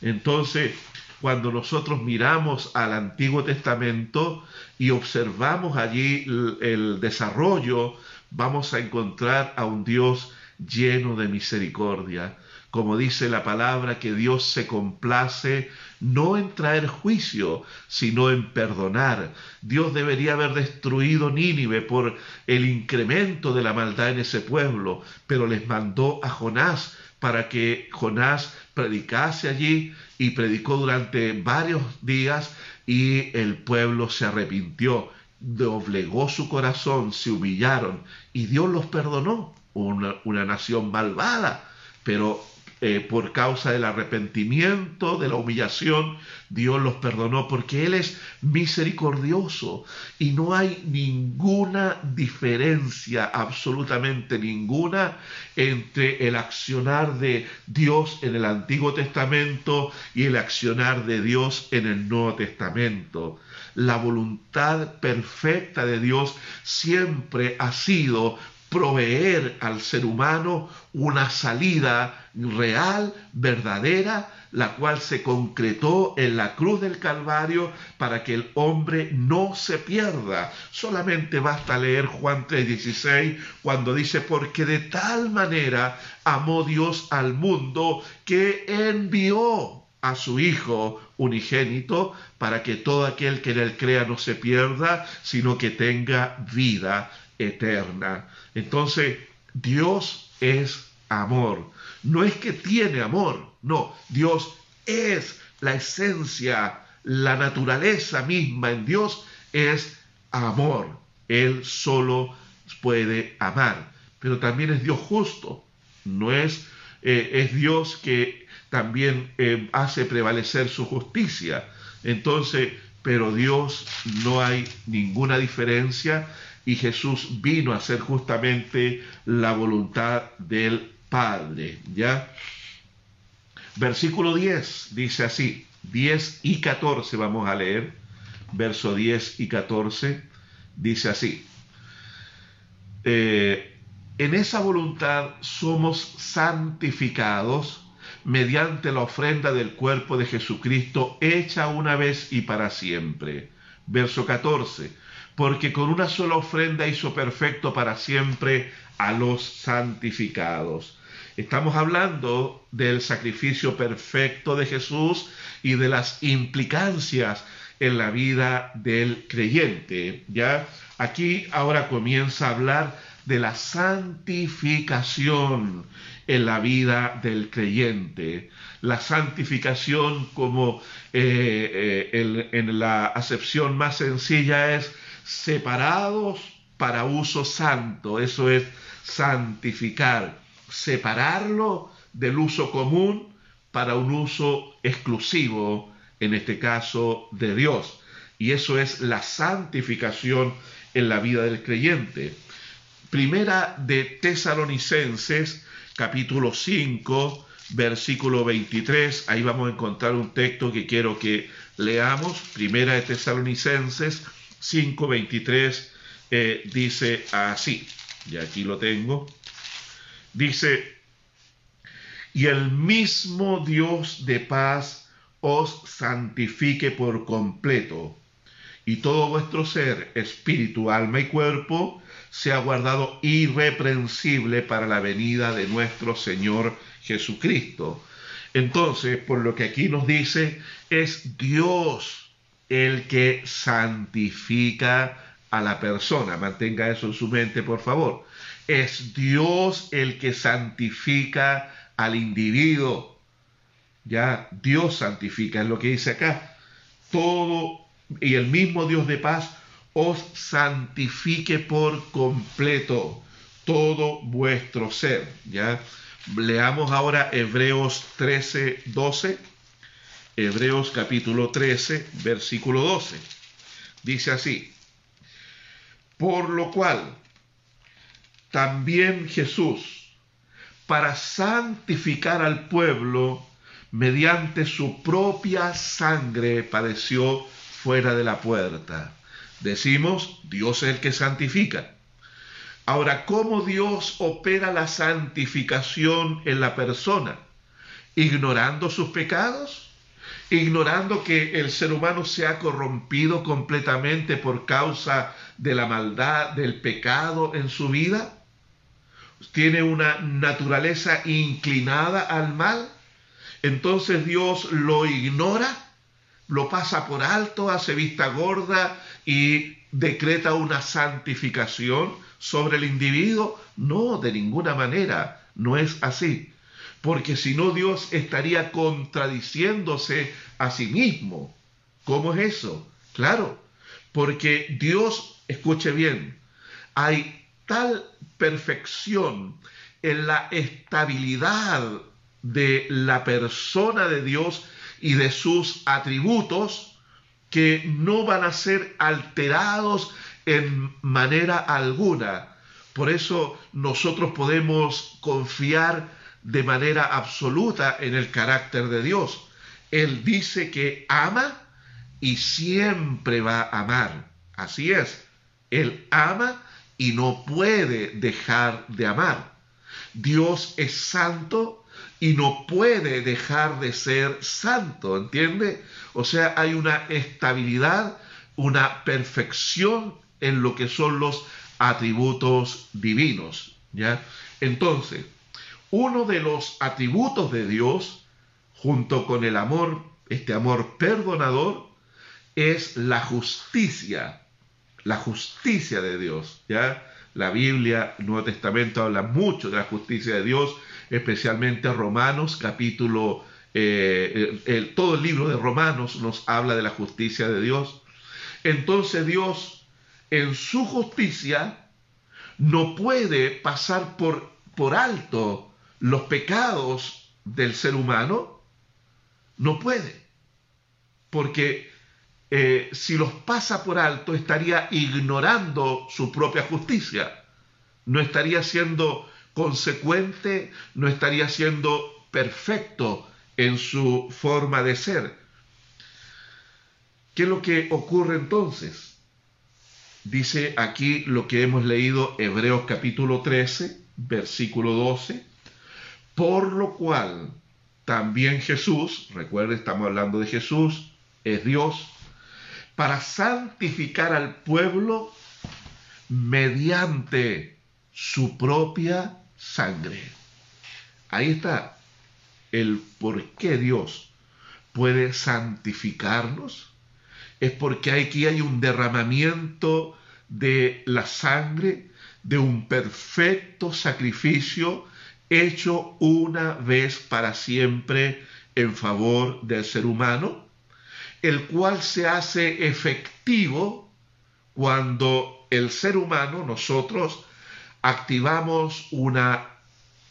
Speaker 1: Entonces, cuando nosotros miramos al Antiguo Testamento y observamos allí el, desarrollo, vamos a encontrar a un Dios lleno de misericordia. Como dice la palabra, que Dios se complace no en traer juicio, sino en perdonar. Dios debería haber destruido Nínive por el incremento de la maldad en ese pueblo, pero les mandó a Jonás para que Jonás predicase allí y predicó durante varios días y el pueblo se arrepintió, doblegó su corazón, se humillaron y Dios los perdonó una, nación malvada, pero eh, por causa del arrepentimiento, de la humillación, Dios los perdonó porque Él es misericordioso y no hay ninguna diferencia, absolutamente ninguna, entre el accionar de Dios en el Antiguo Testamento y el accionar de Dios en el Nuevo Testamento. La voluntad perfecta de Dios siempre ha sido proveer al ser humano una salida real, verdadera, la cual se concretó en la cruz del Calvario para que el hombre no se pierda. Solamente basta leer Juan 3:16 cuando dice, porque de tal manera amó Dios al mundo que envió a su Hijo unigénito para que todo aquel que en él crea no se pierda, sino que tenga vida eterna. Entonces, Dios es amor. No es que tiene amor, no, Dios es la esencia, la naturaleza misma en Dios es amor. Él solo puede amar, pero también es Dios justo. No es, eh, es Dios que también eh, hace prevalecer su justicia. Entonces, pero Dios no hay ninguna diferencia y Jesús vino a hacer justamente la voluntad del Padre, ¿ya? Versículo 10 dice así, 10 y 14 vamos a leer, verso 10 y 14 dice así, eh, en esa voluntad somos santificados mediante la ofrenda del cuerpo de Jesucristo hecha una vez y para siempre. Verso 14, porque con una sola ofrenda hizo perfecto para siempre a los santificados. Estamos hablando del sacrificio perfecto de Jesús y de las implicancias en la vida del creyente. Ya aquí ahora comienza a hablar de la santificación en la vida del creyente. La santificación como eh, eh, en la acepción más sencilla es separados para uso santo. Eso es santificar, separarlo del uso común para un uso exclusivo, en este caso de Dios. Y eso es la santificación en la vida del creyente. Primera de Tesalonicenses, capítulo 5, versículo 23. Ahí vamos a encontrar un texto que quiero que leamos. Primera de Tesalonicenses 5, 23 eh, dice así. Y aquí lo tengo. Dice, y el mismo Dios de paz os santifique por completo, y todo vuestro ser, espíritu, alma y cuerpo, sea guardado irreprensible para la venida de nuestro Señor Jesucristo. Entonces, por lo que aquí nos dice, es Dios el que santifica a la persona. Mantenga eso en su mente, por favor. Es Dios el que santifica al individuo. Ya Dios santifica, es lo que dice acá. Todo y el mismo Dios de paz os santifique por completo todo vuestro ser. ¿ya? Leamos ahora Hebreos 13, 12. Hebreos capítulo 13, versículo 12. Dice así, por lo cual también Jesús, para santificar al pueblo, mediante su propia sangre padeció fuera de la puerta Decimos, Dios es el que santifica. Ahora, ¿cómo Dios opera la santificación en la persona? ¿Ignorando sus pecados? ¿Ignorando que el ser humano se ha corrompido completamente por causa de la maldad, del pecado en su vida? ¿Tiene una naturaleza inclinada al mal? Entonces Dios lo ignora lo pasa por alto, hace vista gorda y decreta una santificación sobre el individuo. No, de ninguna manera, no es así. Porque si no, Dios estaría contradiciéndose a sí mismo. ¿Cómo es eso? Claro, porque Dios, escuche bien, hay tal perfección en la estabilidad de la persona de Dios y de sus atributos que no van a ser alterados en manera alguna. Por eso nosotros podemos confiar de manera absoluta en el carácter de Dios. Él dice que ama y siempre va a amar. Así es. Él ama y no puede dejar de amar. Dios es santo y no puede dejar de ser santo, ¿entiende? O sea, hay una estabilidad, una perfección en lo que son los atributos divinos, ¿ya? Entonces, uno de los atributos de Dios, junto con el amor, este amor perdonador, es la justicia, la justicia de Dios, ¿ya? La Biblia, el Nuevo Testamento habla mucho de la justicia de Dios, especialmente Romanos capítulo, eh, todo el libro de Romanos nos habla de la justicia de Dios. Entonces Dios en su justicia no puede pasar por, por alto los pecados del ser humano, no puede, porque eh, si los pasa por alto, estaría ignorando su propia justicia. No estaría siendo consecuente, no estaría siendo perfecto en su forma de ser. ¿Qué es lo que ocurre entonces? Dice aquí lo que hemos leído Hebreos capítulo 13, versículo 12, por lo cual también Jesús, recuerde, estamos hablando de Jesús, es Dios, para santificar al pueblo mediante su propia sangre. Ahí está el por qué Dios puede santificarnos. Es porque aquí hay un derramamiento de la sangre de un perfecto sacrificio hecho una vez para siempre en favor del ser humano el cual se hace efectivo cuando el ser humano, nosotros, activamos una,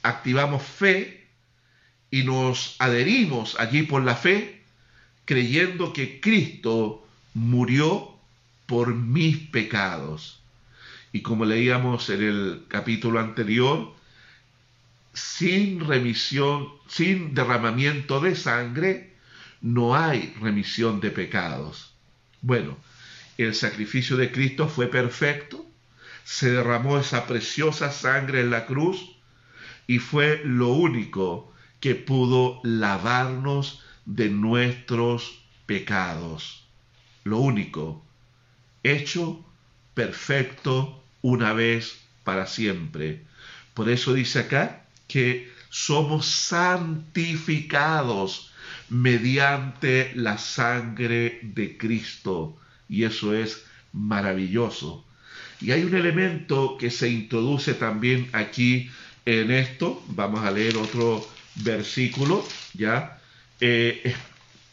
Speaker 1: activamos fe y nos adherimos allí por la fe, creyendo que Cristo murió por mis pecados. Y como leíamos en el capítulo anterior, sin remisión, sin derramamiento de sangre, no hay remisión de pecados. Bueno, el sacrificio de Cristo fue perfecto, se derramó esa preciosa sangre en la cruz y fue lo único que pudo lavarnos de nuestros pecados. Lo único, hecho perfecto una vez para siempre. Por eso dice acá que somos santificados mediante la sangre de Cristo. Y eso es maravilloso. Y hay un elemento que se introduce también aquí en esto. Vamos a leer otro versículo, ¿ya? Eh,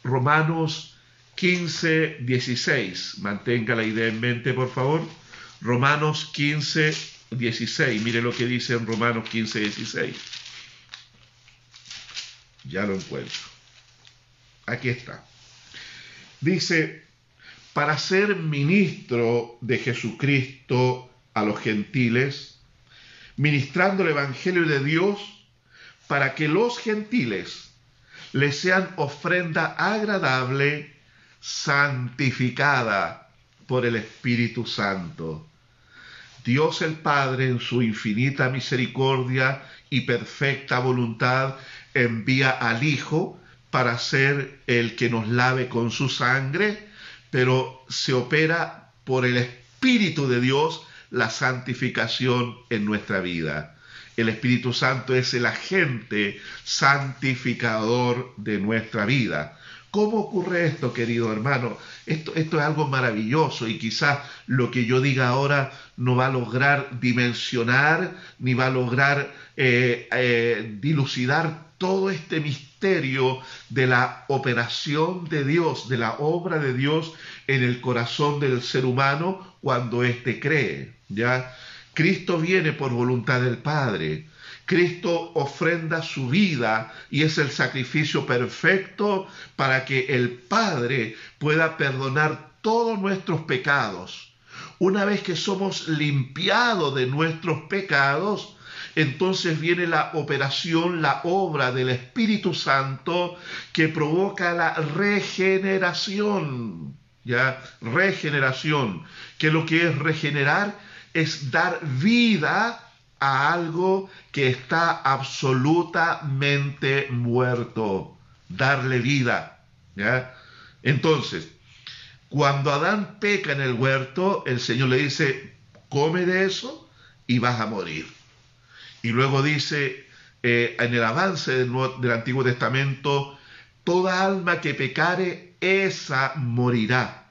Speaker 1: Romanos 15, 16. Mantenga la idea en mente, por favor. Romanos 15, 16. Mire lo que dice en Romanos 15, 16. Ya lo encuentro. Aquí está. Dice, para ser ministro de Jesucristo a los gentiles, ministrando el Evangelio de Dios, para que los gentiles les sean ofrenda agradable, santificada por el Espíritu Santo. Dios el Padre, en su infinita misericordia y perfecta voluntad, envía al Hijo para ser el que nos lave con su sangre, pero se opera por el Espíritu de Dios la santificación en nuestra vida. El Espíritu Santo es el agente santificador de nuestra vida. ¿Cómo ocurre esto, querido hermano? Esto, esto es algo maravilloso y quizás lo que yo diga ahora no va a lograr dimensionar ni va a lograr eh, eh, dilucidar todo este misterio de la operación de Dios, de la obra de Dios en el corazón del ser humano cuando éste cree. ¿ya? Cristo viene por voluntad del Padre. Cristo ofrenda su vida y es el sacrificio perfecto para que el Padre pueda perdonar todos nuestros pecados. Una vez que somos limpiados de nuestros pecados, entonces viene la operación, la obra del Espíritu Santo que provoca la regeneración. ¿Ya? Regeneración, que lo que es regenerar es dar vida a algo que está absolutamente muerto, darle vida. Entonces, cuando Adán peca en el huerto, el Señor le dice, come de eso y vas a morir. Y luego dice eh, en el avance del, del Antiguo Testamento, toda alma que pecare, esa morirá.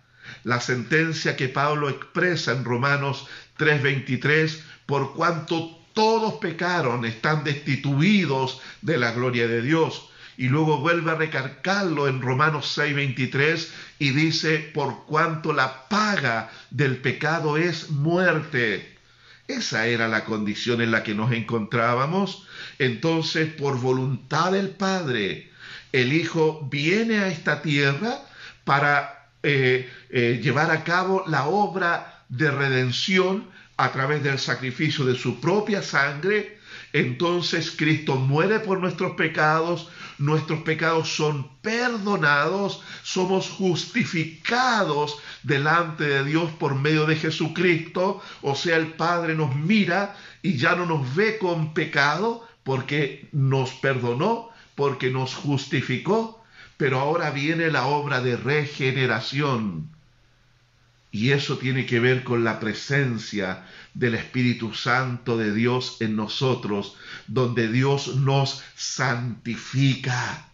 Speaker 1: La sentencia que Pablo expresa en Romanos 3:23, por cuanto todos pecaron, están destituidos de la gloria de Dios. Y luego vuelve a recargarlo en Romanos 6:23 y dice, por cuanto la paga del pecado es muerte. Esa era la condición en la que nos encontrábamos. Entonces, por voluntad del Padre, el Hijo viene a esta tierra para eh, eh, llevar a cabo la obra de redención a través del sacrificio de su propia sangre, entonces Cristo muere por nuestros pecados, nuestros pecados son perdonados, somos justificados delante de Dios por medio de Jesucristo, o sea, el Padre nos mira y ya no nos ve con pecado porque nos perdonó, porque nos justificó, pero ahora viene la obra de regeneración. Y eso tiene que ver con la presencia del Espíritu Santo de Dios en nosotros, donde Dios nos santifica,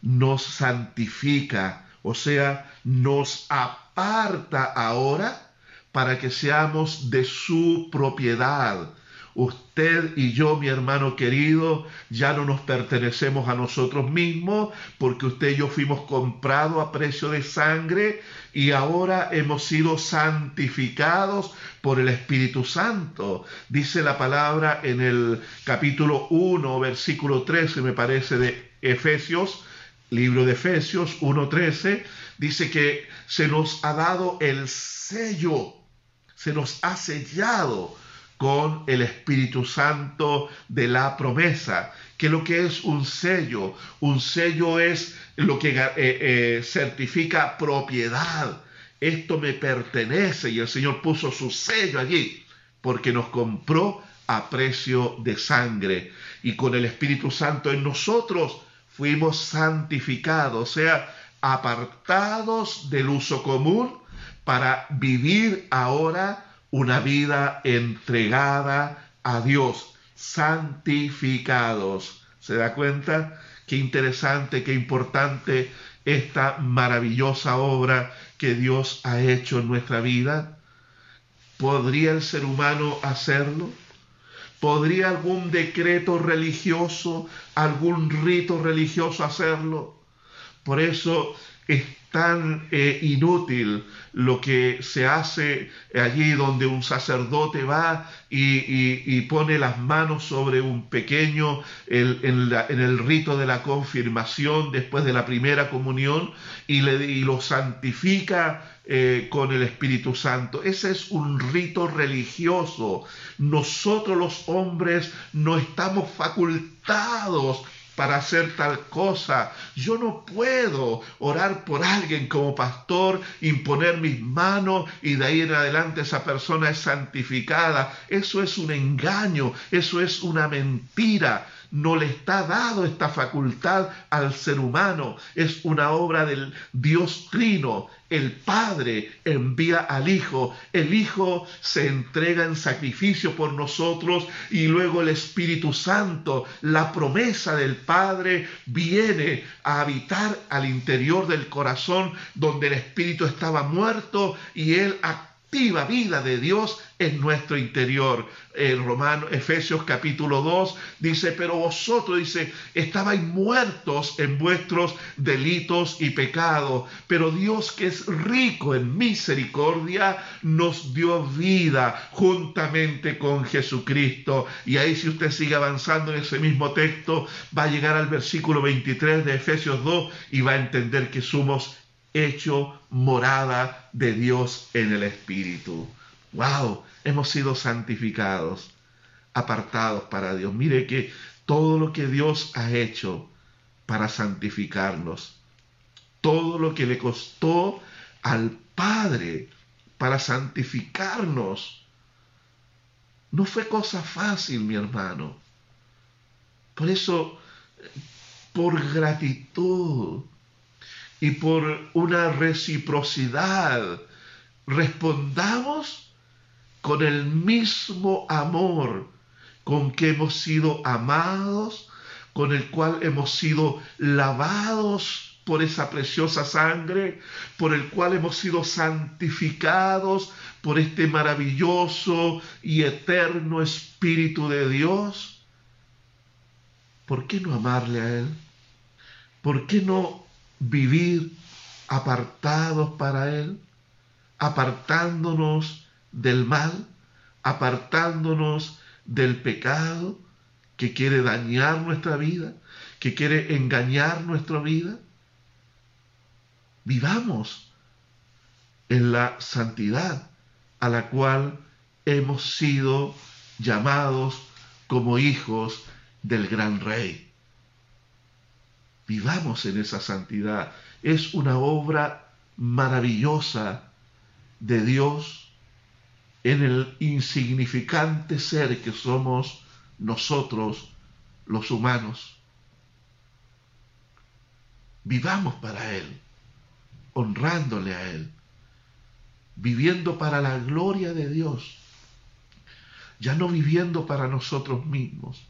Speaker 1: nos santifica, o sea, nos aparta ahora para que seamos de su propiedad, Usted y yo, mi hermano querido, ya no nos pertenecemos a nosotros mismos porque usted y yo fuimos comprados a precio de sangre y ahora hemos sido santificados por el Espíritu Santo. Dice la palabra en el capítulo 1, versículo 13, me parece, de Efesios, libro de Efesios 1.13, dice que se nos ha dado el sello, se nos ha sellado con el Espíritu Santo de la promesa, que lo que es un sello, un sello es lo que eh, eh, certifica propiedad. Esto me pertenece y el Señor puso su sello allí porque nos compró a precio de sangre y con el Espíritu Santo en nosotros fuimos santificados, o sea, apartados del uso común para vivir ahora una vida entregada a Dios, santificados. ¿Se da cuenta? Qué interesante, qué importante esta maravillosa obra que Dios ha hecho en nuestra vida. ¿Podría el ser humano hacerlo? ¿Podría algún decreto religioso, algún rito religioso hacerlo? Por eso es tan eh, inútil lo que se hace allí donde un sacerdote va y, pone las manos sobre un pequeño en, el rito de la confirmación después de la primera comunión y, y lo santifica eh, con el Espíritu Santo. Ese es un rito religioso. Nosotros los hombres no estamos facultados para hacer tal cosa. Yo no puedo orar por alguien como pastor, imponer mis manos y de ahí en adelante esa persona es santificada. Eso es un engaño, eso es una mentira no le está dado esta facultad al ser humano. Es una obra del Dios Trino. El Padre envía al Hijo, el Hijo se entrega en sacrificio por nosotros y luego el Espíritu Santo, la promesa del Padre, viene a habitar al interior del corazón donde el Espíritu estaba muerto y Él vida de Dios en nuestro interior. El Romano, Efesios capítulo 2 dice, pero vosotros, dice, estabais muertos en vuestros delitos y pecados, pero Dios que es rico en misericordia nos dio vida juntamente con Jesucristo. Y ahí si usted sigue avanzando en ese mismo texto, va a llegar al versículo 23 de Efesios 2 y va a entender que somos hecho morada de Dios en el Espíritu. ¡Wow! Hemos sido santificados, apartados para Dios. Mire que todo lo que Dios ha hecho para santificarnos, todo lo que le costó al Padre para santificarnos, no fue cosa fácil, mi hermano. Por eso, por gratitud y por una reciprocidad, respondamos con el mismo amor con que hemos sido amados, con el cual hemos sido lavados por esa preciosa sangre, por el cual hemos sido santificados por este maravilloso y eterno Espíritu de Dios. ¿Por qué no amarle a Él? ¿Por qué no vivir apartados para Él? Apartándonos del mal, apartándonos del pecado que quiere dañar nuestra vida, que quiere engañar nuestra vida. Vivamos en la santidad a la cual hemos sido llamados como hijos del gran rey. Vivamos en esa santidad. Es una obra maravillosa de Dios en el insignificante ser que somos nosotros los humanos. Vivamos para Él, honrándole a Él, viviendo para la gloria de Dios, ya no viviendo para nosotros mismos,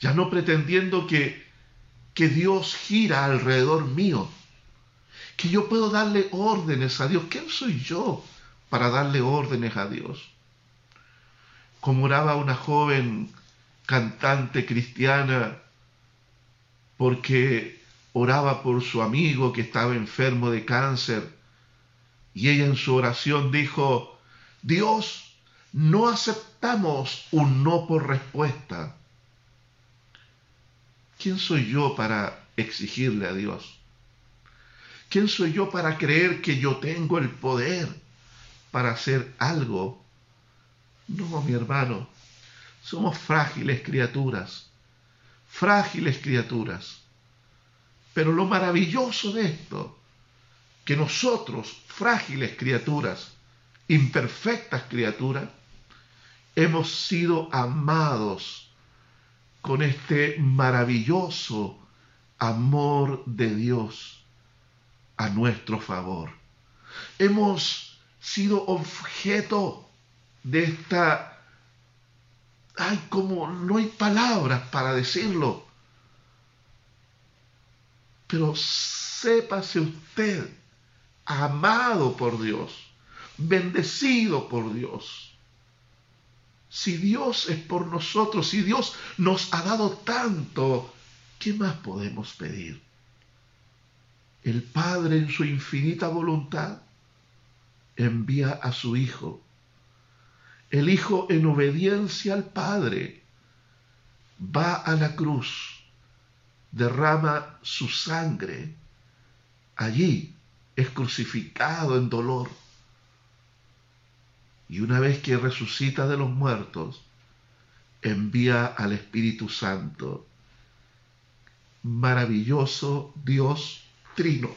Speaker 1: ya no pretendiendo que, que Dios gira alrededor mío, que yo puedo darle órdenes a Dios. ¿Quién soy yo para darle órdenes a Dios? Como oraba una joven cantante cristiana porque oraba por su amigo que estaba enfermo de cáncer y ella en su oración dijo, Dios, no aceptamos un no por respuesta. ¿Quién soy yo para exigirle a Dios? ¿Quién soy yo para creer que yo tengo el poder para hacer algo? No, mi hermano, somos frágiles criaturas, frágiles criaturas. Pero lo maravilloso de esto, que nosotros, frágiles criaturas, imperfectas criaturas, hemos sido amados con este maravilloso amor de Dios a nuestro favor. Hemos sido objeto de esta... Ay, como no hay palabras para decirlo. Pero sépase usted, amado por Dios, bendecido por Dios. Si Dios es por nosotros, si Dios nos ha dado tanto, ¿qué más podemos pedir? el Padre en su infinita voluntad envía a su Hijo. El Hijo en obediencia al Padre va a la cruz, derrama su sangre, allí es crucificado en dolor. Y una vez que resucita de los muertos, envía al Espíritu Santo. Maravilloso Dios trino.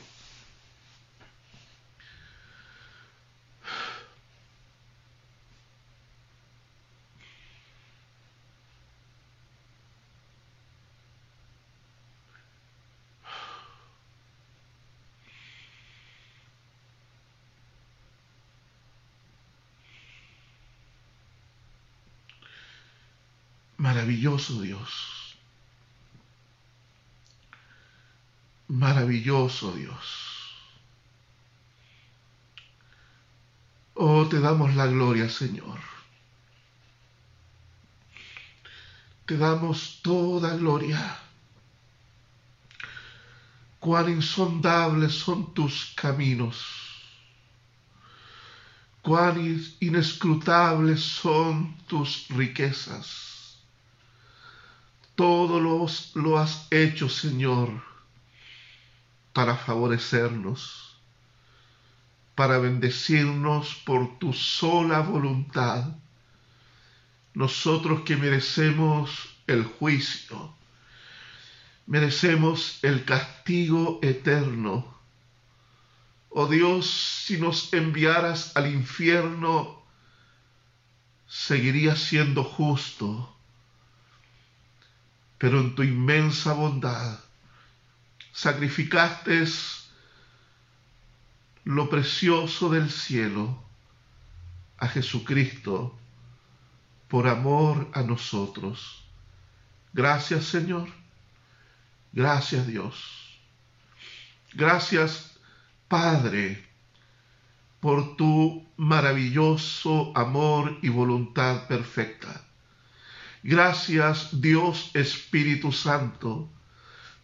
Speaker 1: Maravilloso Dios. Maravilloso Dios. Oh, te damos la gloria, Señor. Te damos toda gloria. Cuán insondables son tus caminos. Cuán inescrutables son tus riquezas. Todo lo, lo has hecho, Señor para favorecernos, para bendecirnos por tu sola voluntad. Nosotros que merecemos el juicio, merecemos el castigo eterno. Oh Dios, si nos enviaras al infierno, seguiría siendo justo, pero en tu inmensa bondad sacrificaste lo precioso del cielo a Jesucristo por amor a nosotros. Gracias Señor, gracias Dios, gracias Padre por tu maravilloso amor y voluntad perfecta. Gracias Dios Espíritu Santo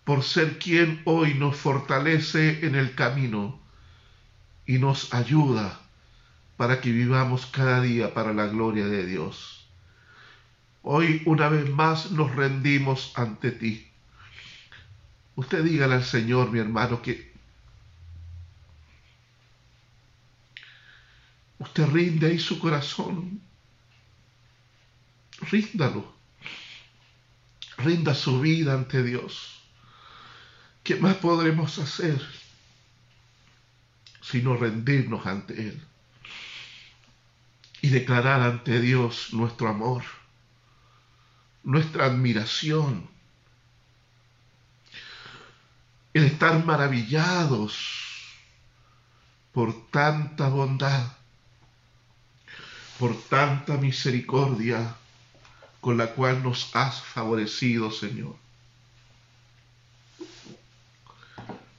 Speaker 1: por ser quien hoy nos fortalece en el camino y nos ayuda para que vivamos cada día para la gloria de Dios. Hoy una vez más nos rendimos ante ti. Usted dígale al Señor, mi hermano, que Usted rinde ahí su corazón. Ríndalo. Rinda su vida ante Dios. ¿Qué más podremos hacer sino rendirnos ante Él y declarar ante Dios nuestro amor, nuestra admiración, el estar maravillados por tanta bondad, por tanta misericordia con la cual nos has favorecido, Señor.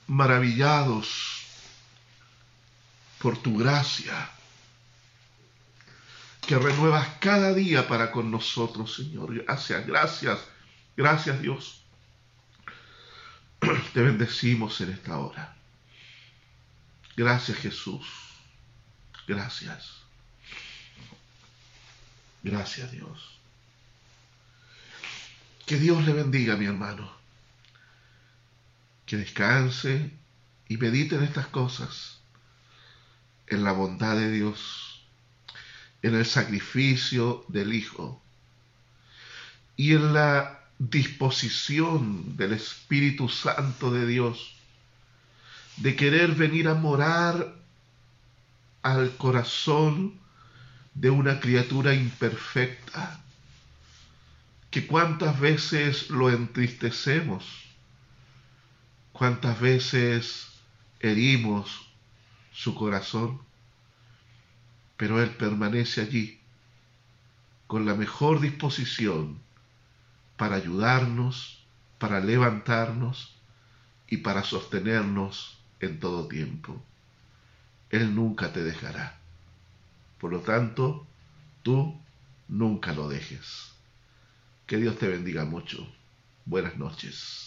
Speaker 1: Maravillados por tu gracia, que renuevas cada día para con nosotros, Señor. Gracias, gracias, gracias Dios. Te bendecimos en esta hora. Gracias Jesús. Gracias. Gracias Dios. Que Dios le bendiga, mi hermano. Que descanse y medite en estas cosas, en la bondad de Dios, en el sacrificio del Hijo. Y en la disposición del Espíritu Santo de Dios. De querer venir a morar al corazón de una criatura imperfecta, que cuántas veces lo entristecemos, cuántas veces herimos su corazón, pero Él permanece allí con la mejor disposición para ayudarnos, para levantarnos y para sostenernos en todo tiempo. Él nunca te dejará. Por lo tanto, tú nunca lo dejes. Que Dios te bendiga mucho. Buenas noches.